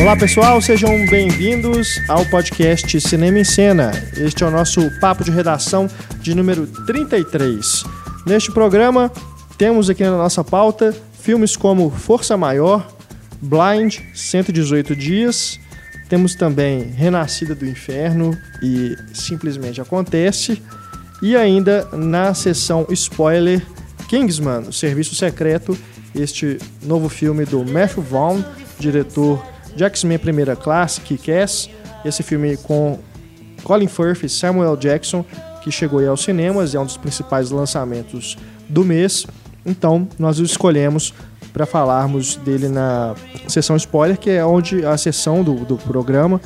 Olá pessoal, sejam bem-vindos ao podcast Cinema em Cena. Este é o nosso papo de redação de número 33. Neste programa, temos aqui na nossa pauta filmes como Força Maior, Blind, 118 Dias, temos também Renascida do Inferno e Simplesmente Acontece, e ainda na sessão spoiler, Kingsman, Serviço Secreto, este novo filme do Matthew Vaughn, diretor de X-Men Primeira Classe, Kick-Ass, esse filme com Colin Firth e Samuel Jackson, que chegou aí aos cinemas, é um dos principais lançamentos do mês. Então, nós o escolhemos para falarmos dele na sessão spoiler, que é onde a sessão do, do programa,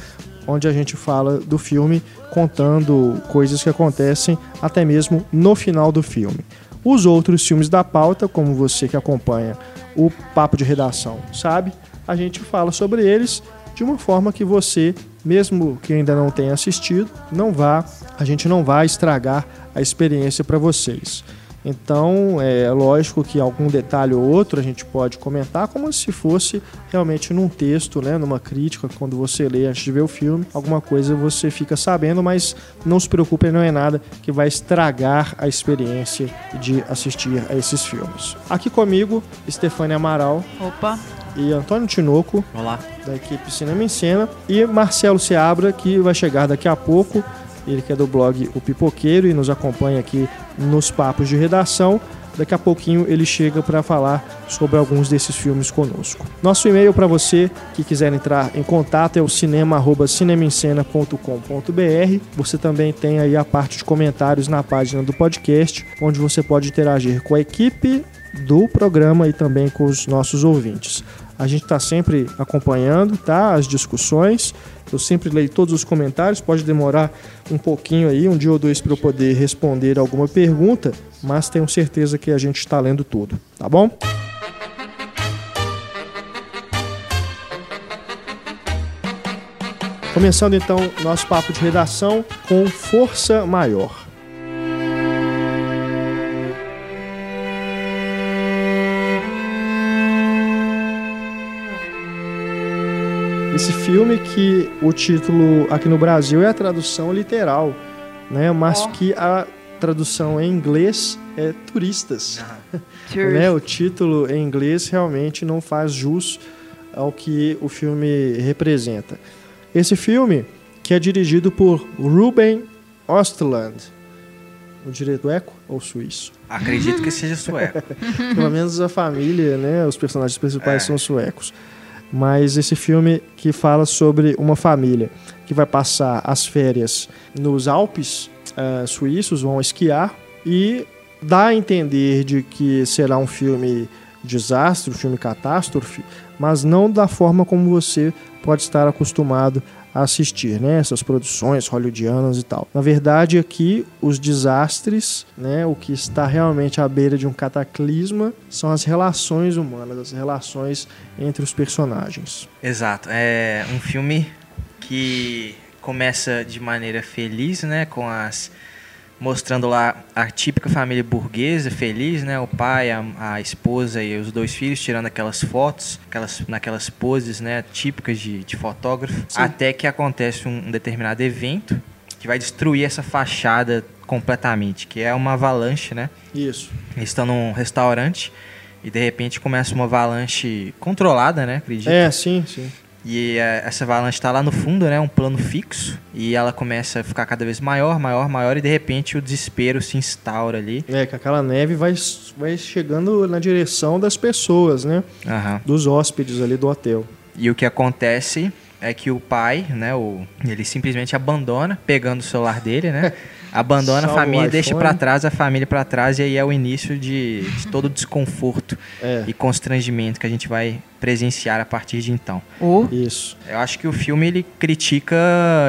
onde a gente fala do filme, contando coisas que acontecem até mesmo no final do filme. Os outros filmes da pauta, como você que acompanha o papo de redação sabe, a gente fala sobre eles de uma forma que você, mesmo que ainda não tenha assistido, não vá, a gente não vai estragar a experiência para vocês. Então, é lógico que algum detalhe ou outro a gente pode comentar, como se fosse realmente num texto, né, numa crítica, quando você lê antes de ver o filme, alguma coisa você fica sabendo, mas não se preocupe, não é nada que vai estragar a experiência de assistir a esses filmes. Aqui comigo, Stefania Amaral. Opa! E Antônio Tinoco. Olá. Da equipe Cinema em Cena. E Marcelo Seabra, que vai chegar daqui a pouco ele que é do blog O Pipoqueiro e nos acompanha aqui nos papos de redação. Daqui a pouquinho ele chega para falar sobre alguns desses filmes conosco. Nosso e-mail para você que quiser entrar em contato é o cinema@cinemencena.com.br. Você também tem aí a parte de comentários na página do podcast, onde você pode interagir com a equipe do programa e também com os nossos ouvintes. A gente está sempre acompanhando tá, as discussões. Eu sempre leio todos os comentários. Pode demorar um pouquinho aí, um dia ou dois, para eu poder responder alguma pergunta, mas tenho certeza que a gente está lendo tudo, tá bom? Começando então nosso papo de redação com Força Maior. Esse filme que o título aqui no Brasil é a tradução literal, né? Mas oh. que a tradução em inglês é turistas. né? O título em inglês realmente não faz jus ao que o filme representa. Esse filme, que é dirigido por Ruben Östlund, o diretor eco ou suíço? Acredito que seja sueco. Pelo menos a família, né? Os personagens principais é. são suecos mas esse filme que fala sobre uma família que vai passar as férias nos Alpes uh, suíços, vão esquiar e dá a entender de que será um filme desastre, um filme catástrofe, mas não da forma como você pode estar acostumado assistir, né? Essas produções hollywoodianas e tal. Na verdade, aqui os desastres, né? O que está realmente à beira de um cataclisma são as relações humanas, as relações entre os personagens. Exato. É um filme que começa de maneira feliz, né? Com as mostrando lá a típica família burguesa, feliz, né? O pai, a, a, esposa e os dois filhos tirando aquelas fotos, aquelas, naquelas poses, né? Típicas de, de fotógrafo. Sim. Até que acontece um, um determinado evento que vai destruir essa fachada completamente, que é uma avalanche, né? Isso. Eles estão num restaurante e de repente começa uma avalanche controlada, né? Acredito. É, sim, sim. E é, essa avalanche está lá no fundo, né? Um plano fixo. E ela começa a ficar cada vez maior, maior, maior. E de repente o desespero se instaura ali. É, que aquela neve vai, vai chegando na direção das pessoas, né? Uhum. Dos hóspedes ali do hotel. E o que acontece é que o pai, né? O, ele simplesmente abandona, pegando o celular dele, né? abandona Salve a família, deixa para trás a família para trás e aí é o início de, de todo o desconforto é. e constrangimento que a gente vai presenciar a partir de então. Oh. Isso. Eu acho que o filme ele critica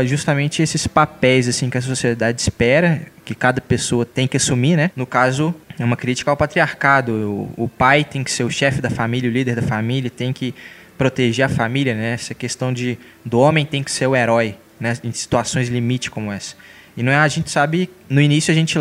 justamente esses papéis assim que a sociedade espera que cada pessoa tem que assumir, né? No caso, é uma crítica ao patriarcado. O, o pai tem que ser o chefe da família, o líder da família, tem que proteger a família, né? Essa questão de do homem tem que ser o herói, né? Em situações limite como essa. E não é, a gente sabe, no início a gente,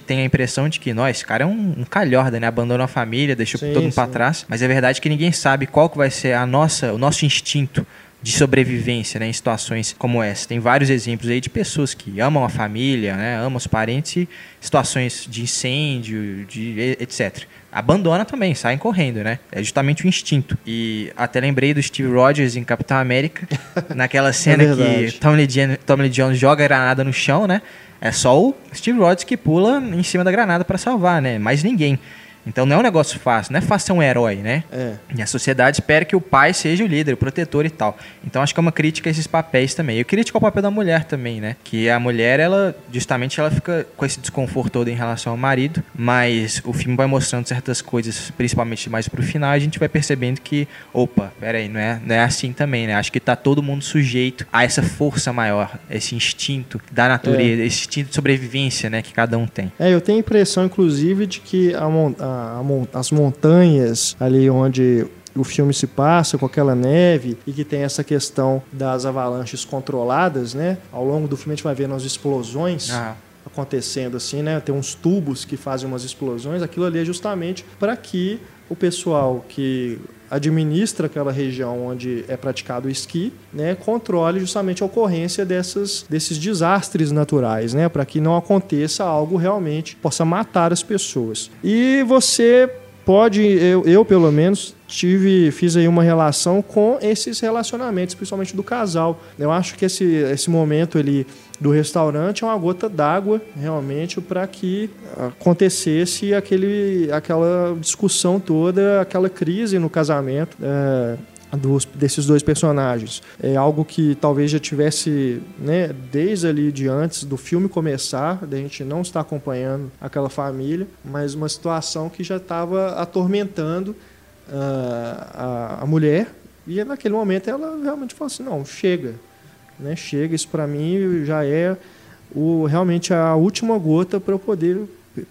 tem a impressão de que, nós, esse cara é um, um calhorda, né? Abandonou a família, deixou sim, todo mundo para trás. Mas é verdade que ninguém sabe qual que vai ser a nossa, o nosso instinto de sobrevivência, né, em situações como essa. Tem vários exemplos aí de pessoas que amam a família, né, amam os parentes e situações de incêndio, de etc. Abandona também, saem correndo, né? É justamente o instinto. E até lembrei do Steve Rogers em Capitão América, naquela cena É que Lee, Jones, Tommy Lee Jones joga a granada no chão, né? É só o Steve Rogers que pula em cima da granada para salvar, né? Mais ninguém. Então não é um negócio fácil, não é fácil ser um herói, né? É. E a sociedade espera que o pai seja o líder, o protetor e tal. Então acho que é uma crítica a esses papéis também. Eu crítica ao papel da mulher também, né? Que a mulher, ela, justamente, ela fica com esse desconforto todo em relação ao marido, mas o filme vai mostrando certas coisas, principalmente mais pro final, e a gente vai percebendo que, opa, peraí, não é, não é assim também, né? Acho que tá todo mundo sujeito a essa força maior, esse instinto da natureza, esse instinto de sobrevivência, né? Que cada um tem. É, eu tenho a impressão, inclusive, de que a mon- a- as montanhas ali onde o filme se passa com aquela neve e que tem essa questão das avalanches controladas, né? Ao longo do filme a gente vai vendo as explosões Ah, acontecendo assim, né? Tem uns tubos que fazem umas explosões. Aquilo ali é justamente para que o pessoal que administra aquela região onde é praticado o esqui, né, controle justamente a ocorrência dessas, desses desastres naturais, né, para que não aconteça algo realmente possa matar as pessoas. E você pode, eu, eu pelo menos tive, fiz aí uma relação com esses relacionamentos, principalmente do casal. Eu acho que esse, esse momento ali do restaurante é uma gota d'água realmente para que acontecesse aquele, aquela discussão toda, aquela crise no casamento. é, dos, desses dois personagens. É algo que talvez já tivesse, né, desde ali de antes do filme começar, da gente não estar acompanhando aquela família, mas uma situação que já estava atormentando ah, a, a mulher. E naquele momento ela realmente falou assim: não, chega. Né, chega, isso para mim já é o, realmente a última gota para eu poder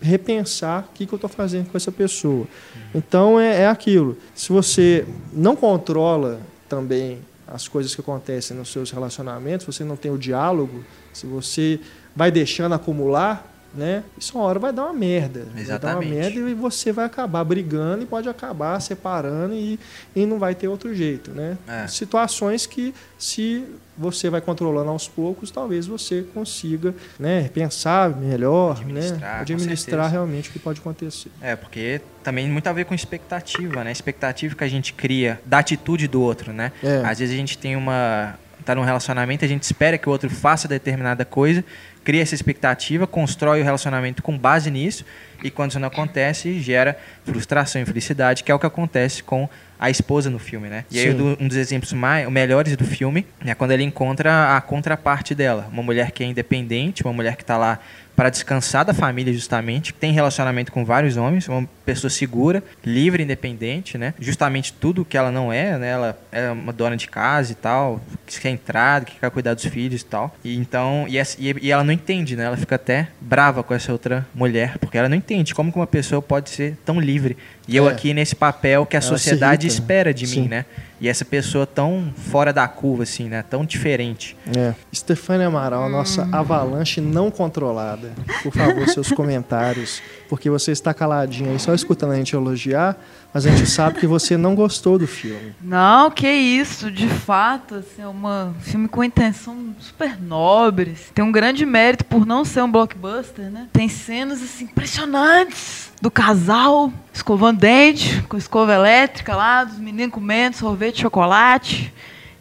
repensar o que, que eu estou fazendo com essa pessoa. Então é, é aquilo. Se você não controla também as coisas que acontecem nos seus relacionamentos, você não tem o diálogo, se você vai deixando acumular, né? Isso uma hora vai dar uma merda. Vai dar uma Exatamente. merda e você vai acabar brigando e pode acabar separando e, e não vai ter outro jeito, né? É. Situações que se você vai controlando aos poucos, talvez você consiga, né, pensar melhor, Administrar, né, administrar realmente o que pode acontecer. É, porque também muito a ver com expectativa, né? Expectativa que a gente cria da atitude do outro, né? É. Às vezes a gente tem uma. tá num relacionamento, a gente espera que o outro faça determinada coisa, cria essa expectativa, constrói o relacionamento com base nisso, e quando isso não acontece, gera frustração e infelicidade, que é o que acontece com a esposa no filme, né? E aí Sim. um dos exemplos mais melhores do filme é quando ele encontra a contraparte dela, uma mulher que é independente, uma mulher que está lá para descansar da família justamente, que tem relacionamento com vários homens, uma pessoa segura, livre, independente, né? Justamente tudo que ela não é, né? Ela é uma dona de casa e tal, que quer entrada, que quer cuidar dos filhos e tal. E então, e, essa- e- e ela não entende, né? Ela fica até brava com essa outra mulher, porque ela não entende como que uma pessoa pode ser tão livre. E eu É. aqui nesse papel que a Ela sociedade irrita, espera de Sim. mim, né? E essa pessoa tão fora da curva, assim, né? Tão diferente. É. Stefânia Amaral, nossa avalanche não controlada. Por favor, seus comentários, porque você está caladinha aí só escutando a gente elogiar, mas a gente sabe que você não gostou do filme. Não, que isso, de fato, assim, é um filme com intenção super nobres. Tem um grande mérito por não ser um blockbuster, né? Tem cenas assim impressionantes do casal escovando dente, com escova elétrica lá, dos meninos comendo sorvete de chocolate.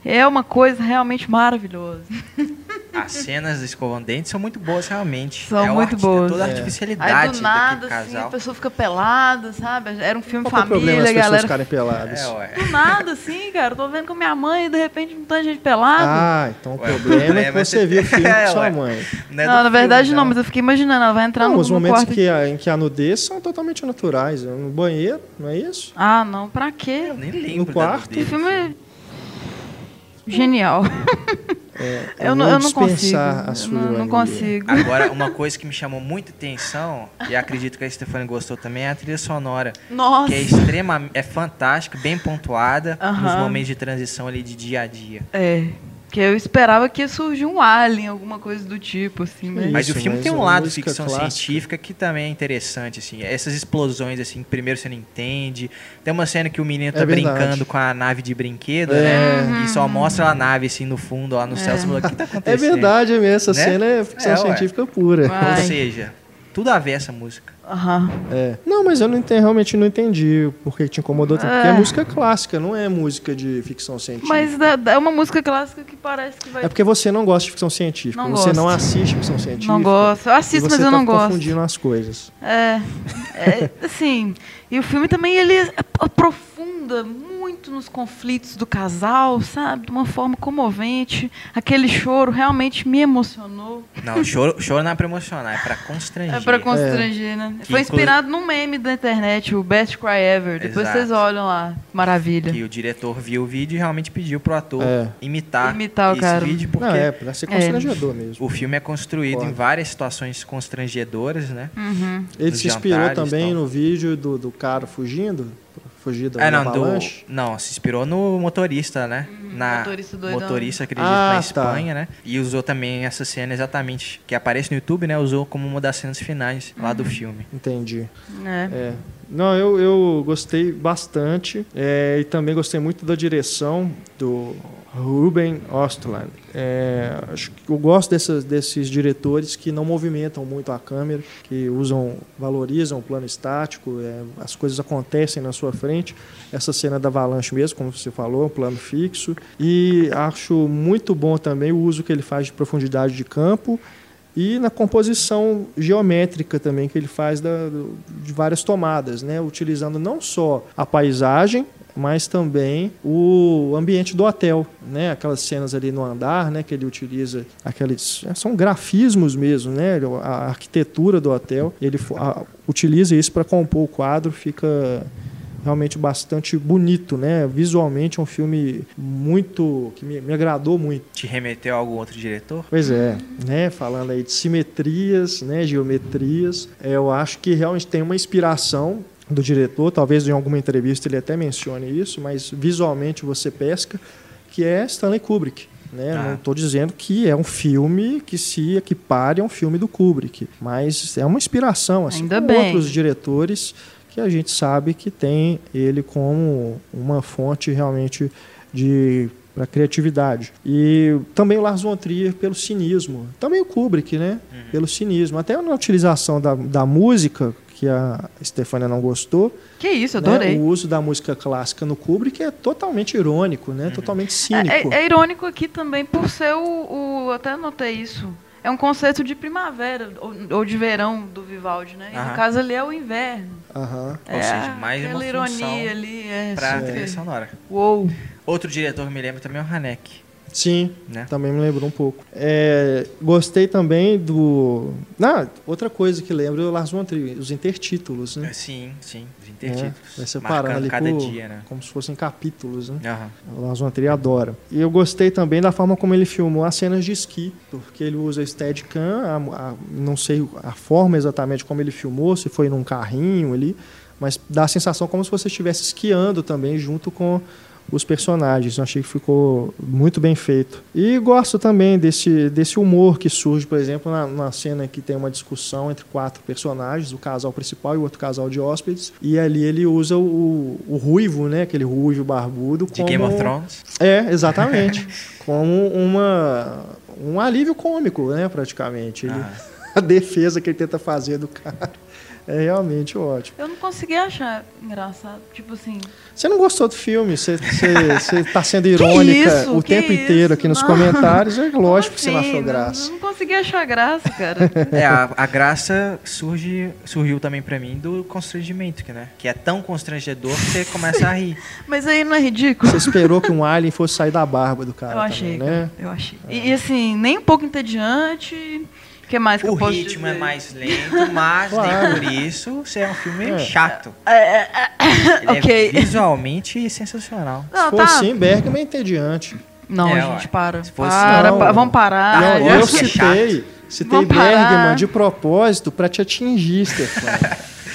É uma coisa realmente maravilhosa. As cenas do escovão dente são muito boas, realmente. São é muito arti- boas. Toda a É. artificialidade Aí do nada, assim, a pessoa fica pelada, sabe? Era um filme Qual que é o problema família, das pessoas galera. ficarem peladas? É, ué. Do nada, assim, cara. Tô vendo com minha mãe e de repente não tem gente pelada. Ah, então o Ué, o problema é que é você você- viu o filme É, com sua ué. mãe. Não, é não, na verdade filme, não, mas eu fiquei imaginando, ela vai entrar Não, no, os no momentos quarto. que, a- em que há nudez são totalmente naturais. No banheiro, não é isso? Ah, não, pra quê? Eu nem lembro. No quarto? O filme é genial. É, eu, não, eu não consigo. dispensar a Eu sua não, não ironia. consigo. Agora, uma coisa que me chamou muita atenção, e acredito que a Stefania gostou também, é a trilha sonora. Nossa. Que é extremamente, é fantástica, bem pontuada, Aham. nos momentos de transição ali de dia a dia. É. Que eu esperava que ia surgir um alien, alguma coisa do tipo, assim, mas... Mas Isso, o filme mas tem um lado ficção clássica. científica que também é interessante, assim. Essas explosões, assim, primeiro você não entende. Tem uma cena que o menino tá É brincando com a nave de brinquedo, É. né? E só mostra a nave, assim, no fundo, lá no céu. Você fala, o que tá É acontecendo? verdade mesmo, essa Né? cena é ficção É, científica pura. Ou seja, tudo a ver essa música. Aham. É. Não, mas eu não entendi, realmente não entendi por que te incomodou tanto. Porque é É. música clássica, não é música de ficção científica. Mas dá- é uma música clássica que parece que vai... É porque você não gosta de ficção científica. Não você não gosto. assiste ficção científica. Não gosto. Eu assisto, você mas eu tá não gosto. confundindo as coisas. É, é, assim, e o filme também ele aprofunda muito nos conflitos do casal, sabe? De uma forma comovente. Aquele choro realmente me emocionou. Não, choro, choro não é pra emocionar, é pra constranger. É pra constranger, né? Que Foi inclu- inspirado num meme da internet, o Best Cry Ever. Depois Exato. vocês olham lá. Maravilha. Que o diretor viu o vídeo e realmente pediu pro ator É. imitar, Imitar o esse cara. vídeo, porque Não, é pra ser constrangedor mesmo. o filme é construído em várias situações constrangedoras, né? Uhum. Ele nos se inspirou também então. no vídeo do, do cara fugindo, fugir da É, não, do, avalanche. não, se inspirou no motorista, né? Na Uhum, motorista doidão. motorista, acredito, Ah, na tá. Espanha, né? E usou também essa cena exatamente, que aparece no YouTube, né? Usou como uma das cenas finais lá Uhum. do filme. Entendi. É. É. Não, eu, eu gostei bastante é, e também gostei muito da direção do Ruben Östlund. É, acho que eu gosto desses diretores que não movimentam muito a câmera, que usam, valorizam o plano estático, é, as coisas acontecem na sua frente. Essa cena da avalanche mesmo, como você falou, um plano fixo. E acho muito bom também o uso que ele faz de profundidade de campo e na composição geométrica também que ele faz da- de várias tomadas, né? utilizando não só a paisagem, mas também o ambiente do hotel, né? Aquelas cenas ali no andar, né? Que ele utiliza aqueles são grafismos mesmo, né? A arquitetura do hotel, ele a- utiliza isso para compor o quadro, fica realmente bastante bonito, né? Visualmente é um filme muito que me, me agradou muito. Te remeteu a algum outro diretor? Pois é, né? Falando aí de simetrias, né? Geometrias, é, eu acho que realmente tem uma inspiração do diretor, talvez em alguma entrevista ele até mencione isso, mas visualmente você pesca, que é Stanley Kubrick. Né? Ah. Não estou dizendo que é um filme que se equipare a um filme do Kubrick, mas é uma inspiração, assim Ainda como bem. outros diretores que a gente sabe que tem ele como uma fonte realmente de para criatividade. E também o Lars von Trier pelo cinismo. Também o Kubrick, né? Pelo cinismo. Até na utilização da, da música, que a Stefania não gostou, Que isso, eu né? adorei. o uso da música clássica no Kubrick é totalmente irônico, né? Totalmente cínico. É, é irônico aqui também por ser o, o- Até anotei isso. É um conceito de primavera ou, ou de verão do Vivaldi, né? E no caso ali é o inverno. Aham. Ou é seja, mais aquela uma ironia ali. É, Pra super- trilha sonora. Uou. Outro diretor que me lembra também é o Haneke, Sim, né? também me lembrou um pouco. É, gostei também do. Ah, outra coisa que lembra é o Lars von Trier, os intertítulos, né? Sim, sim, os É, intertítulos. vai separando ali cada por- dia, né? como se fossem capítulos, né? Aham. O Lars von Trier adora. E eu gostei também da forma como ele filmou as cenas de esqui, porque ele usa Steadicam, a, a, não sei a forma exatamente como ele filmou, se foi num carrinho ali, mas dá a sensação como se você estivesse esquiando também junto com os personagens. Eu achei que ficou muito bem feito. E gosto também desse, desse humor que surge, por exemplo, na, na cena que tem uma discussão entre quatro personagens, o casal principal e o outro casal de hóspedes, e ali ele usa o, o ruivo, né, aquele ruivo barbudo, De como... Game of Thrones. É, exatamente. como uma, um alívio cômico, né, praticamente. Ele- Ah. A defesa que ele tenta fazer do cara é realmente ótimo. Eu não consegui achar engraçado. Tipo assim. Você não gostou do filme? Você está sendo irônica isso? o Que tempo isso? inteiro aqui nos Não. comentários. É lógico como que você não assim? achou graça. Não, não consegui achar graça, cara. É, a, a graça surge, surgiu também pra mim do constrangimento, que, né? Que é tão constrangedor que você começa a rir. Mas aí não é ridículo. Você esperou que um alien fosse sair da barba do cara Eu achei, também, né? cara. Eu achei. E, e, assim, nem um pouco entediante. O que mais que O eu posso ritmo dizer? é mais lento, mas Claro. nem por isso você é um filme É. chato. Ele ok. é visualmente sensacional. Se Não, for tá. assim, Bergman é entediante. Não, É, gente, para. Se fosse- para, Não. pa- vamos parar. Não, Ah, eu eu é citei, citei. Bergman de propósito para te atingir, Stefano.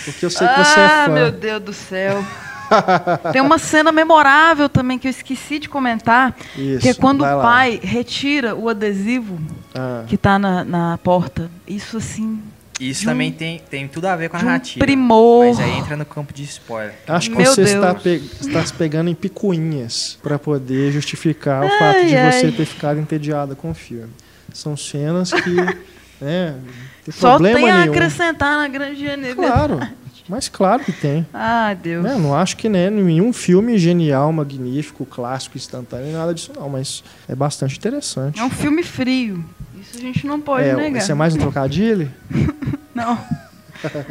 Porque eu sei que você é ah, fã. meu Deus do céu. Tem uma cena memorável também que eu esqueci de comentar, Isso, que é quando o lá. pai retira o adesivo Ah, que tá na, na porta. Isso assim, Isso De um- também tem, tem tudo a ver com a de um narrativa. primor. Mas aí entra no campo de spoiler. acho que Meu você está, pe- está se pegando em picuinhas para poder justificar o Ai, fato de ai. você ter ficado entediada com o filme. São cenas que, né, tem só tem a nenhum. acrescentar na grande generalidade. Claro, mas claro que tem. Ai, Deus. Né, não acho que né, nenhum filme genial, magnífico, clássico, instantâneo, nada disso não, mas é bastante interessante. É um filme frio. Isso a gente não pode É, negar. esse é mais um trocadilho? Não.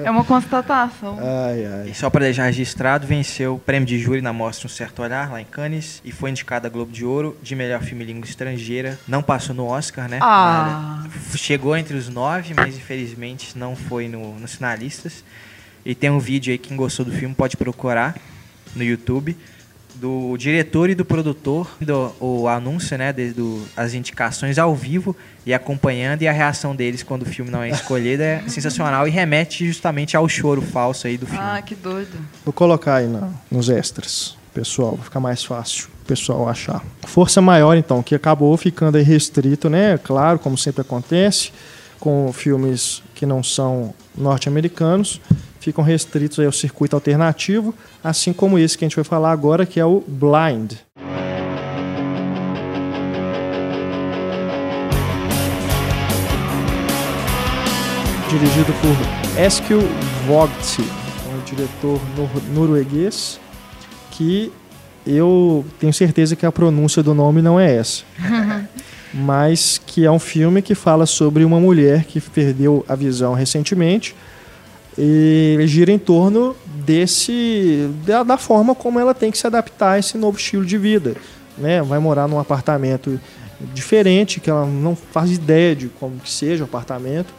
É uma constatação. Ai, ai. E só para deixar registrado, venceu o prêmio de júri na Mostra Um Certo Olhar, lá em Cannes, e foi indicada a Globo de Ouro de melhor filme em língua estrangeira. Não passou no Oscar, né? Ah. Chegou entre os nove, mas infelizmente não foi no, nos finalistas. E tem um vídeo aí, quem gostou do filme pode procurar no YouTube. Do diretor e do produtor, do, o anúncio, né? de- do, as indicações ao vivo e acompanhando, e a reação deles quando o filme não é escolhido é sensacional e remete justamente ao choro falso aí do filme. Ah, que doido. Vou colocar aí na- nos extras, pessoal, vai ficar mais fácil o pessoal achar. Força maior, então, que acabou ficando aí restrito, né? Claro, como sempre acontece, com filmes que não são norte-americanos, ficam restritos ao circuito alternativo, assim como esse que a gente vai falar agora, que é o Blind. Dirigido por Eskil Vogt, um diretor nor- norueguês, que eu tenho certeza que a pronúncia do nome não é essa. Mas que é um filme que fala sobre uma mulher que perdeu a visão recentemente e gira em torno desse da, da forma como ela tem que se adaptar a esse novo estilo de vida, né? Vai morar num apartamento diferente que ela não faz ideia de como que seja o apartamento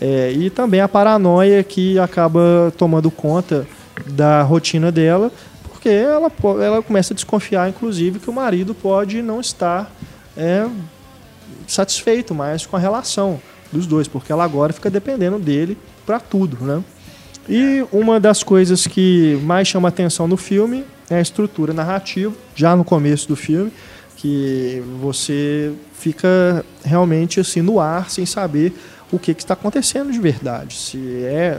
é, e também a paranoia que acaba tomando conta da rotina dela porque ela, ela começa a desconfiar inclusive que o marido pode não estar é, satisfeito mais com a relação dos dois, porque ela agora fica dependendo dele para tudo, né? E uma das coisas que mais chama atenção no filme é a estrutura narrativa, já no começo do filme, que você fica realmente assim no ar sem saber o que, está acontecendo de verdade. Se é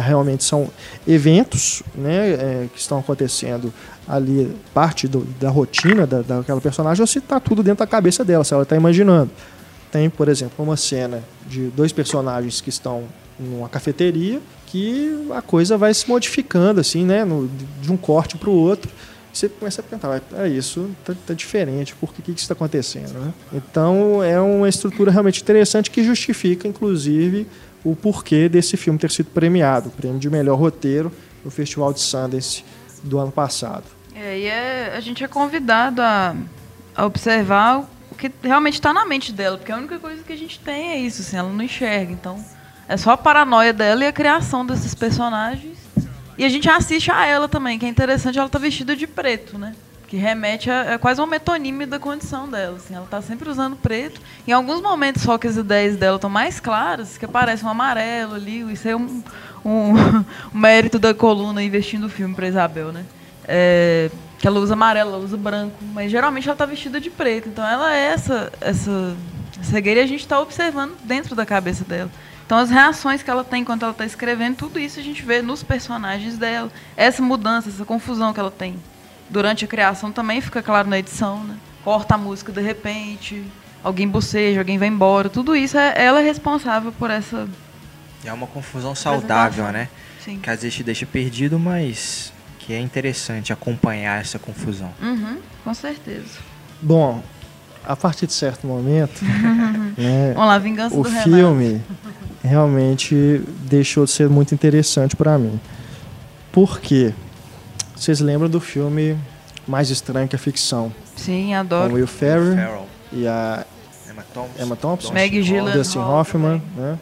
realmente são eventos né, é, que estão acontecendo ali, parte do- da rotina da, daquela personagem, ou se está tudo dentro da cabeça dela, se ela está imaginando. Tem, por exemplo, uma cena de dois personagens que estão numa cafeteria que a coisa vai se modificando assim, né, no- de um corte para o outro. Você começa a pensar, é isso, tá, tá diferente, por que, que isso está acontecendo? Né? Então é uma estrutura realmente interessante que justifica, inclusive, o porquê desse filme ter sido premiado, o prêmio de melhor roteiro no Festival de Sundance do ano passado. É, e é, a gente é convidado a, a observar o- o que realmente está na mente dela, porque a única coisa que a gente tem é isso, assim, ela não enxerga. Então, é só a paranoia dela e a criação desses personagens. E a gente assiste a ela também, que é interessante, ela tá vestida de preto, né? Que remete a é quase uma metonímia da condição dela. Assim, ela tá sempre usando preto. Em alguns momentos só que as ideias dela estão mais claras, que aparece um amarelo ali. Isso é um, um, um mérito da coluna investindo o filme para Isabel, né? É, que ela usa amarelo, ela usa branco, mas geralmente ela tá vestida de preto. Então ela é essa, essa cegueira e a gente está observando dentro da cabeça dela. Então as reações que ela tem enquanto ela está escrevendo, tudo isso a gente vê nos personagens dela. Essa mudança, essa confusão que ela tem durante a criação também fica claro na edição, né? Corta a música de repente, alguém boceja, alguém vai embora. Tudo isso é ela é responsável por essa. É uma confusão saudável, né? Sim. Que às vezes te deixa perdido, mas que é interessante acompanhar essa confusão. Uhum, com certeza. Bom, a partir de certo momento, né, Vamos lá, Vingança o do Renato. Realmente deixou de ser muito interessante para mim. Por quê? Vocês lembram do filme Mais Estranho que a Ficção? Sim, Com adoro. Will Ferrell Farrell, e a Emma Thompson, Emma Thompson, Maggie Gyllenhaal Dustin Hoffman, né?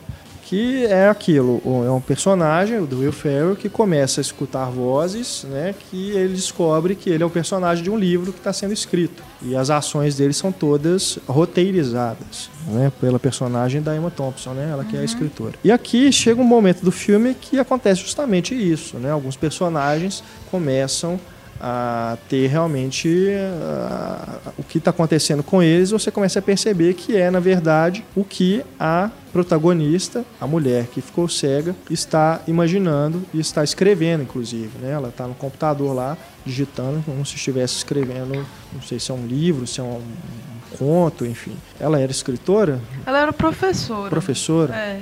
Que é aquilo, é um personagem, o do Will Ferrell, que começa a escutar vozes, né, que ele descobre que ele é o personagem de um livro que está sendo escrito. E as ações dele são todas roteirizadas, né, pela personagem da Emma Thompson, né, ela que é a escritora. E aqui chega um momento do filme que acontece justamente isso, né, alguns personagens começam a ter realmente uh, o que está acontecendo com eles, você começa a perceber que é, na verdade, o que a protagonista, a mulher que ficou cega, está imaginando e está escrevendo, inclusive. Né? Ela está no computador lá, digitando, como se estivesse escrevendo, não sei se é um livro, se é um, um conto, enfim. Ela era escritora? Ela era professora. Professora? É.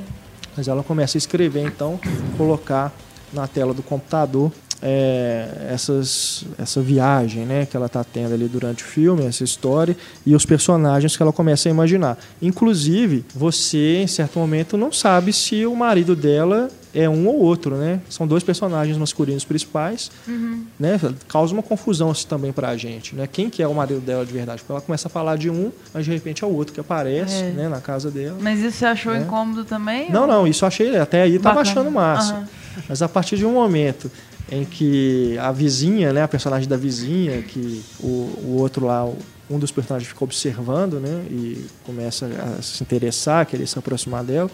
Mas ela começa a escrever, então, colocar na tela do computador é, essas, essa viagem né, que ela está tendo ali durante o filme, essa história, e os personagens que ela começa a imaginar. Inclusive, você, em certo momento, não sabe se o marido dela é um ou outro, né? São dois personagens masculinos principais, uhum. né? Causa uma confusão assim, também pra gente, né? Quem que é o marido dela de verdade? Porque ela começa a falar de um, mas de repente é o outro que aparece, é. né? Na casa dela. Mas isso você achou né? incômodo também? Não, ou... não. Isso achei, até aí tava achando massa. Uhum. Mas a partir de um momento em que a vizinha, né, a personagem da vizinha, que o, o outro lá, um dos personagens fica observando, né, e começa a se interessar, a querer se aproximar dela.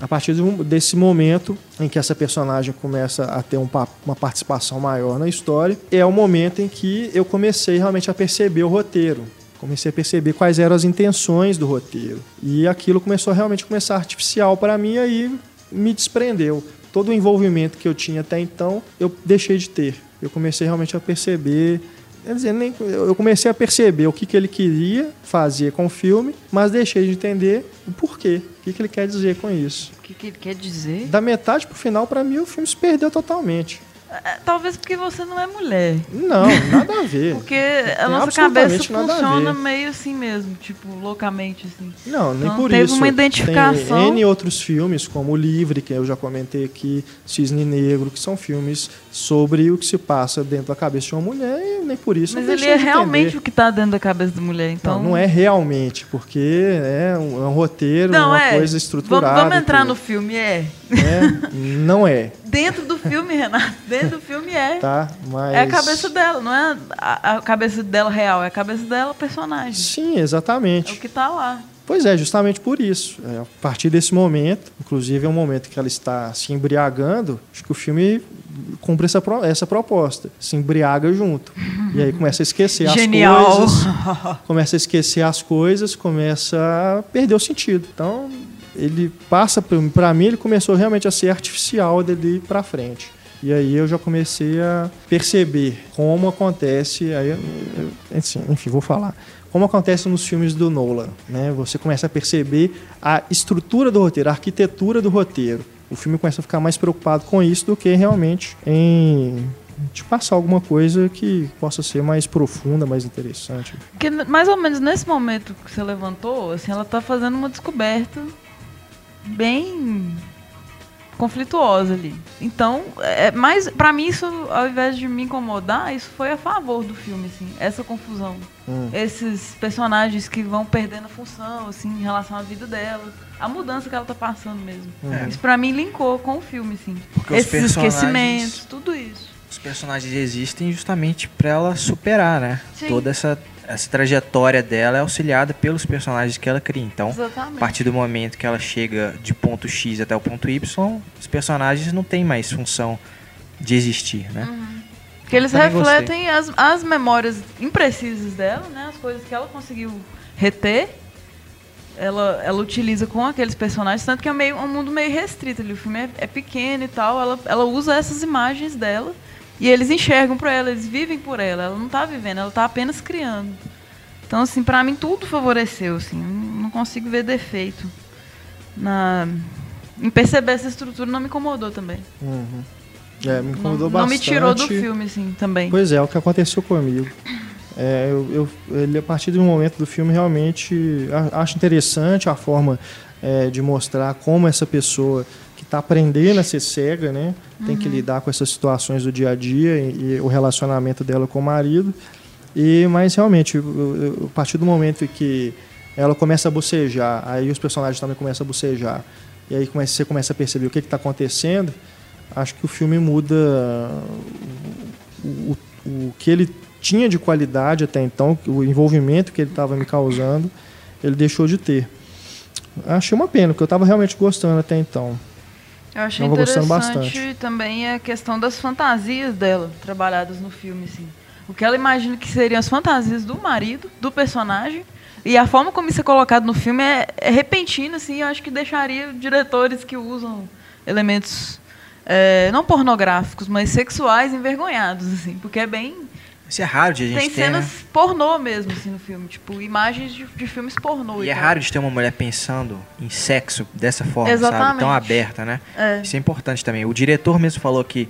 A partir desse momento em que essa personagem começa a ter um, uma participação maior na história, é o momento em que eu comecei realmente a perceber o roteiro. Comecei a perceber quais eram as intenções do roteiro. E aquilo começou a realmente começar artificial para mim, aí me desprendeu todo o envolvimento que eu tinha até então, eu deixei de ter. Eu comecei realmente a perceber Quer dizer, nem, eu comecei a perceber o que, que ele queria fazer com o filme, mas deixei de entender o porquê. O que, que ele quer dizer com isso. O que, que ele quer dizer? Da metade pro final, para mim, o filme se perdeu totalmente. É, talvez porque você não é mulher. Não, nada a ver. porque a nossa cabeça funciona meio assim mesmo, tipo, loucamente, assim. Não, nem então, por teve isso. uma identificação. Tem N outros filmes, como O Livre, que eu já comentei aqui, Cisne Negro, que são filmes sobre o que se passa dentro da cabeça de uma mulher e nem por isso Mas ele é realmente entender. o que está dentro da cabeça da mulher, então... Não, não é realmente, porque é um, é um roteiro, não, uma é. coisa estruturada. Vamos, vamos entrar no filme, é. é. Não é. Dentro do filme, Renato, dentro do filme é. Tá, mas... É a cabeça dela, não é a, a cabeça dela real, é a cabeça dela personagem. Sim, exatamente. É o que está lá. Pois é, justamente por isso. É, a partir desse momento, inclusive é um momento que ela está se embriagando, acho que o filme cumpre essa, essa proposta, se embriaga junto. E aí começa a esquecer Genial. as coisas, começa a esquecer as coisas, começa a perder o sentido. Então, ele passa, para mim, ele começou realmente a ser artificial dele para frente. E aí eu já comecei a perceber como acontece, aí, assim, enfim, vou falar como acontece nos filmes do Nolan, né? Você começa a perceber a estrutura do roteiro, a arquitetura do roteiro. O filme começa a ficar mais preocupado com isso do que realmente em te passar alguma coisa que possa ser mais profunda, mais interessante. Que mais ou menos nesse momento que você levantou, assim, ela está fazendo uma descoberta bem conflituosa ali. Então, é, mas para mim isso, ao invés de me incomodar, isso foi a favor do filme, assim, essa confusão. Hum. Esses personagens que vão perdendo a função, assim, em relação à vida dela. A mudança que ela tá passando mesmo. É. Isso para mim linkou com o filme, assim. Porque Esses esquecimentos, tudo isso. Os personagens existem justamente para ela superar, né? Sim. Toda essa essa trajetória dela é auxiliada pelos personagens que ela cria. Então, Exatamente. a partir do momento que ela chega de ponto X até o ponto Y, os personagens não têm mais função de existir, né? Uhum. Que eles refletem as, as memórias imprecisas dela, né? As coisas que ela conseguiu reter. Ela, ela utiliza com aqueles personagens, tanto que é meio, um mundo meio restrito ali. O filme é, é pequeno e tal. Ela, ela usa essas imagens dela e eles enxergam por ela, eles vivem por ela. Ela não está vivendo, ela está apenas criando. Então, assim, para mim tudo favoreceu, assim. Não consigo ver defeito. Na... Em perceber essa estrutura não me incomodou também. Uhum. É, me incomodou não, bastante. Não me tirou do filme, assim, também. Pois é, é o que aconteceu comigo. É, eu, eu, ele, a partir um momento do filme, realmente acho interessante a forma é, de mostrar como essa pessoa está aprendendo a ser cega, né? Tem uhum. que lidar com essas situações do dia a dia e, e o relacionamento dela com o marido. E mas realmente, a partir do momento em que ela começa a bocejar, aí os personagens também começam a bocejar, e aí você começa a perceber o que está acontecendo, acho que o filme muda o, o, o que ele tinha de qualidade até então, o envolvimento que ele estava me causando, ele deixou de ter. Achei uma pena, porque eu estava realmente gostando até então. Eu achei interessante bastante. também a questão das fantasias dela, trabalhadas no filme, assim. O que ela imagina que seriam as fantasias do marido, do personagem. E a forma como isso é colocado no filme é, é repentino, assim, eu acho que deixaria diretores que usam elementos é, não pornográficos, mas sexuais envergonhados, assim, porque é bem. Isso é raro de a gente Tem ter, cenas né? pornô mesmo, assim, no filme. Tipo, imagens de, de filmes pornô. E é tal. raro de ter uma mulher pensando em sexo dessa forma, sabe? Exatamente. Tão aberta, né? É. Isso é importante também. O diretor mesmo falou que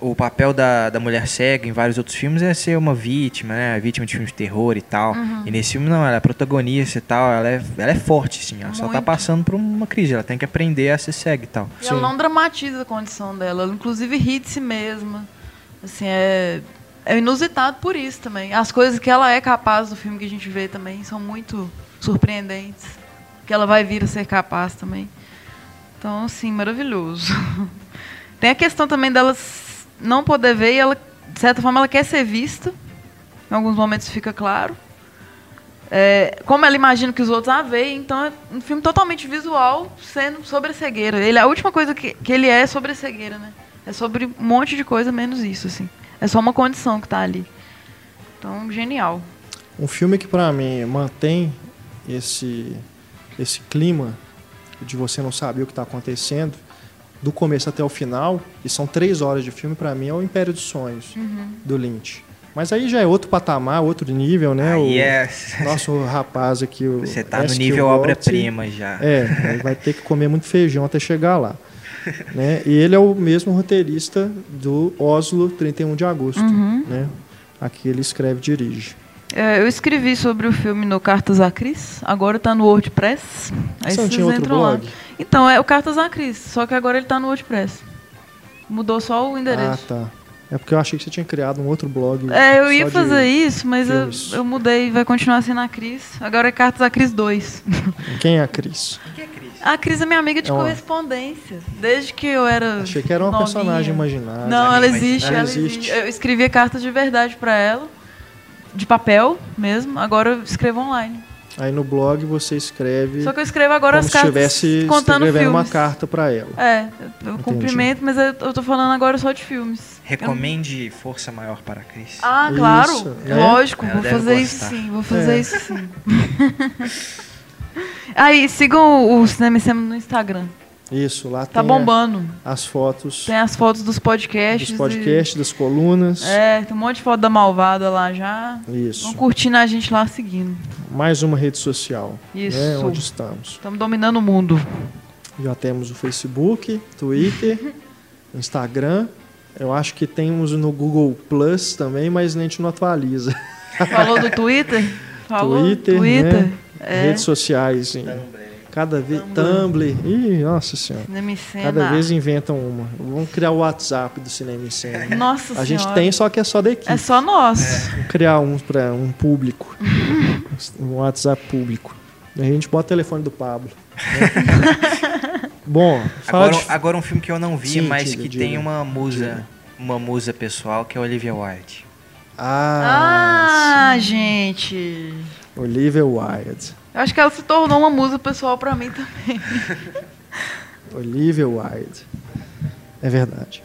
o papel da, da mulher cega em vários outros filmes é ser uma vítima, né? Vítima de filmes de terror e tal. Uhum. E nesse filme não, ela é protagonista e tal. Ela é, ela é forte, assim. Ela só tá Muito. passando por uma crise. Ela tem que aprender a ser cega e tal. E ela não dramatiza a condição dela, ela inclusive ri de si mesma. Assim, é, é inusitado por isso também. As coisas que ela é capaz do filme que a gente vê também são muito surpreendentes. Que ela vai vir a ser capaz também. Então, assim, maravilhoso. Tem a questão também dela não poder ver e ela, de certa forma, ela quer ser vista. Em alguns momentos fica claro. É, como ela imagina que os outros a veem, então é um filme totalmente visual, sendo sobre a cegueira. Ele, a última coisa que, que ele é é sobre a cegueira, né? É sobre um monte de coisa, menos isso, assim. É só uma condição que tá ali. Então, genial. Um filme que pra mim mantém esse esse clima de você não saber o que está acontecendo do começo até o final e são três horas de filme pra mim é o Império dos Sonhos do Lynch. Mas aí já é outro patamar, outro nível, né? Aí o é... nosso rapaz aqui, o Você tá no nível obra-prima já. É, ele vai ter que comer muito feijão até chegar lá. né? E ele é o mesmo roteirista do Oslo 31 de agosto. Uhum. Né? Aqui ele escreve e dirige. É, eu escrevi sobre o filme no Cartas à Cris, agora tá no WordPress. Aí Você não vocês tinha outro entram lá. Então, é o Cartas à Cris, só que agora ele tá no WordPress. Mudou só o Ah, endereço. tá. É porque eu achei que você tinha criado um outro blog. É, eu ia fazer isso, mas eu, eu mudei, vai continuar sendo a Cris. Agora é Cartas à Cris 2. Quem é a Cris? A Cris é minha amiga de É uma- correspondência. Desde que eu era. Achei que era uma novinha. personagem imaginária. Não, ela existe, ela ela existe. existe. Eu escrevia cartas de verdade pra ela, de papel mesmo. Agora eu escrevo online. Aí no blog você escreve Só que eu escrevo agora como as se cartas estivesse contando escrevendo uma filmes. carta para ela. É, eu eu cumprimento, mas eu, eu tô falando agora só de filmes. Recomende força maior para a Cris. Ah, claro. Isso, né? Lógico, Ela vou fazer isso sim, vou fazer É. isso sim. Aí, sigam o Cinema e Cinema no Instagram. Isso, lá Tá tem a- bombando. as fotos Tem as fotos dos podcasts. dos podcasts, das colunas. e- É, tem um monte de foto da malvada lá já. Isso. Vão curtindo a gente lá seguindo. Mais uma rede social. Isso. Né, onde estamos. Estamos dominando o mundo. Já temos o Facebook, Twitter, Instagram. Eu acho que temos no Google Plus também, mas a gente não atualiza. Falou do Twitter? Falou? Twitter, Twitter. né? É. Redes sociais, sim. Cada vez. Tumblr. Ih, nossa senhora. Cinema e Cena. Cada vez inventam uma. Vamos criar o WhatsApp do Cinema em Cena. Nossa A gente Senhora. tem, só que é só da equipe. É só nós. Vamos criar um para um público. um WhatsApp público. A gente bota o telefone do Pablo. né? Bom, fala Agora, de... agora um filme que eu não vi, Sim, mas diga, que diga. tem uma musa, Diga. uma musa pessoal, que é Olivia Wilde. Ah, Ah, gente. Olivia Wilde. Acho que ela se tornou uma musa pessoal pra mim também. Olivia Wilde. É verdade.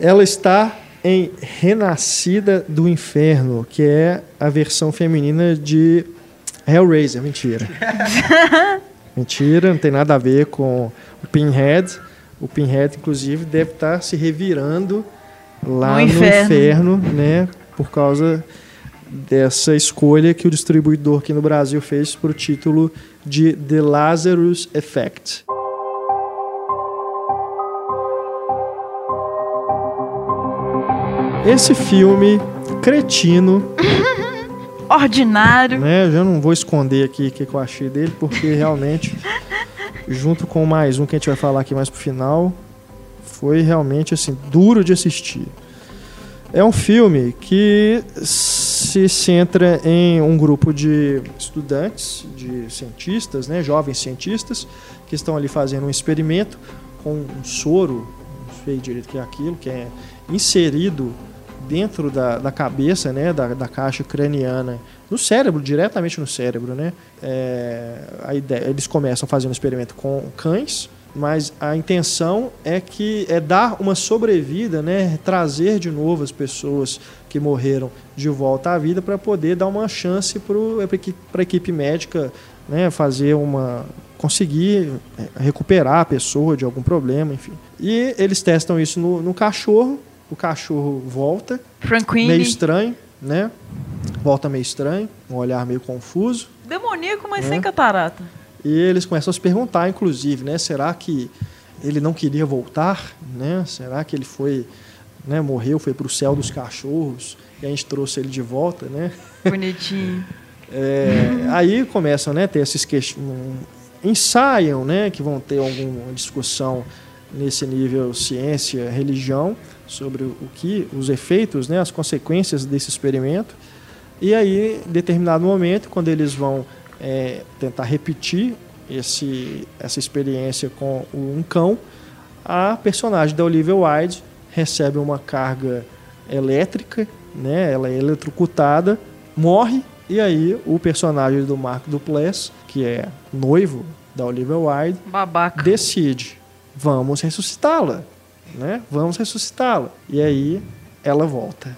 Ela está em Renascida do Inferno, que é a versão feminina de Hellraiser. Mentira. Mentira, não tem nada a ver com o Pinhead. O Pinhead, inclusive, deve estar se revirando lá No no inferno. inferno, né? Por causa dessa escolha que o distribuidor aqui no Brasil fez para o título de The Lazarus Effect. Esse filme cretino, Ordinário. né? Eu já não vou esconder aqui o que que eu achei dele, porque realmente, junto com mais um que a gente vai falar aqui mais pro final, foi realmente assim duro de assistir. É um filme que se centra em um grupo de estudantes, de cientistas, né, jovens cientistas, que estão ali fazendo um experimento com um soro, não sei direito que é aquilo, que é inserido dentro da, da cabeça, né, da, da caixa craniana, no cérebro, diretamente no cérebro, né. É, a ideia, eles começam fazendo um experimento com cães, mas a intenção é que é dar uma sobrevida, né, trazer de novo as pessoas que morreram de volta à vida para poder dar uma chance para a equipe médica, né, fazer uma conseguir é, recuperar a pessoa de algum problema, enfim. E eles testam isso no, no cachorro, o cachorro volta, Franquini. meio estranho, né? Volta meio estranho, um olhar meio confuso. Demoníaco, mas É. sem catarata. E eles começam a se perguntar, inclusive, né? Será que ele não queria voltar, né? Será que ele foi, né? Morreu, foi para o céu dos cachorros e a gente trouxe ele de volta, né? Bonitinho. É, aí começam, né? Ter esses um, ensaiam, né? Que vão ter alguma discussão nesse nível ciência, religião sobre o que os efeitos, né? As consequências desse experimento. E aí, em determinado momento, quando eles vão é, tentar repetir esse, essa experiência com um cão, a personagem da Olivia Wilde recebe uma carga elétrica, né? ela é eletrocutada, morre, e aí o personagem do Mark Duplass, que é noivo da Olivia Wilde, Babaca. decide, vamos ressuscitá-la, né? Vamos ressuscitá-la. E aí ela volta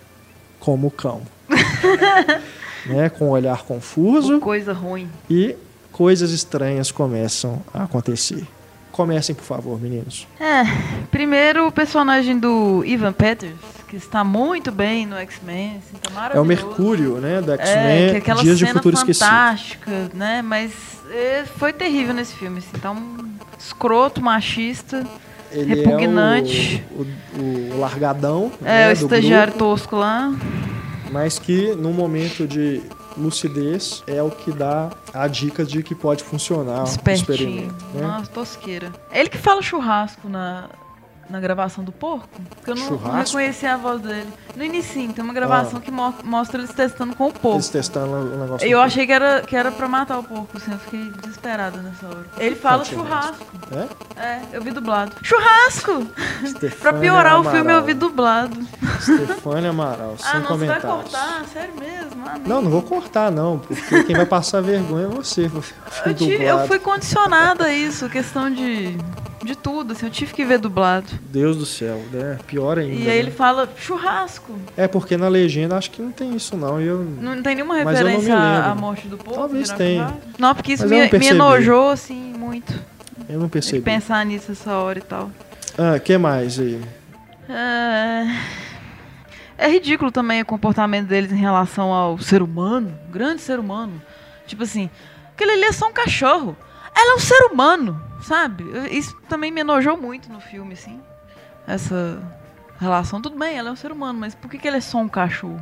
como cão. né? Com um olhar confuso Coisa ruim. e coisas estranhas começam a acontecer. Comecem, por favor, meninos. É, primeiro o personagem do Ivan Peters, que está muito bem no X-Men, assim, tá É o. Mercúrio, né, da É, X-Men, aquela Dias de cena Futuro Esquecido. fantástica, né? Mas é, foi terrível nesse filme, assim. Tá um escroto, machista. Ele repugnante. é o, o- o largadão, É, né, o do estagiário grupo, tosco lá. Mas que no momento de lucidez é o que dá a dica de que pode funcionar o Espertinho. experimento. Né? Nossa, tosqueira. É ele que fala churrasco na, na gravação do porco? Porque eu não, não a voz dele. No início, tem uma gravação Ah. que mo- mostra eles testando com o porco. Eles testando o negócio. Eu achei que era, que era pra matar o porco, assim, eu fiquei desesperada nessa hora. Ele fala churrasco. É? É, eu vi dublado. Churrasco! Pra piorar o filme, eu Amaral. vi dublado. Stefânia Amaral, ah, sem não, você vai comentários. cortar? Sério mesmo? Ah, Não, não vou cortar, não, porque quem vai passar vergonha é você. Eu, tive- eu dublado. fui condicionada a isso, questão de, de tudo, assim, eu tive que ver dublado. Deus do céu, né? Pior ainda. E aí né? ele fala churrasco. É porque na legenda acho que não tem isso, não. Eu... Não tem nenhuma referência à- morte do povo? Talvez tenha. Não, porque isso me, me enojou, assim, muito. Eu não percebi. pensar nisso essa hora e tal. Ah, que mais aí? É... é ridículo também o comportamento deles em relação ao ser humano, grande ser humano. Tipo assim, aquele ali é só um cachorro. Ela é um ser humano, sabe? Isso também me enojou muito no filme, assim. Essa relação. Tudo bem, ela é um ser humano, mas por que, que ele é só um cachorro?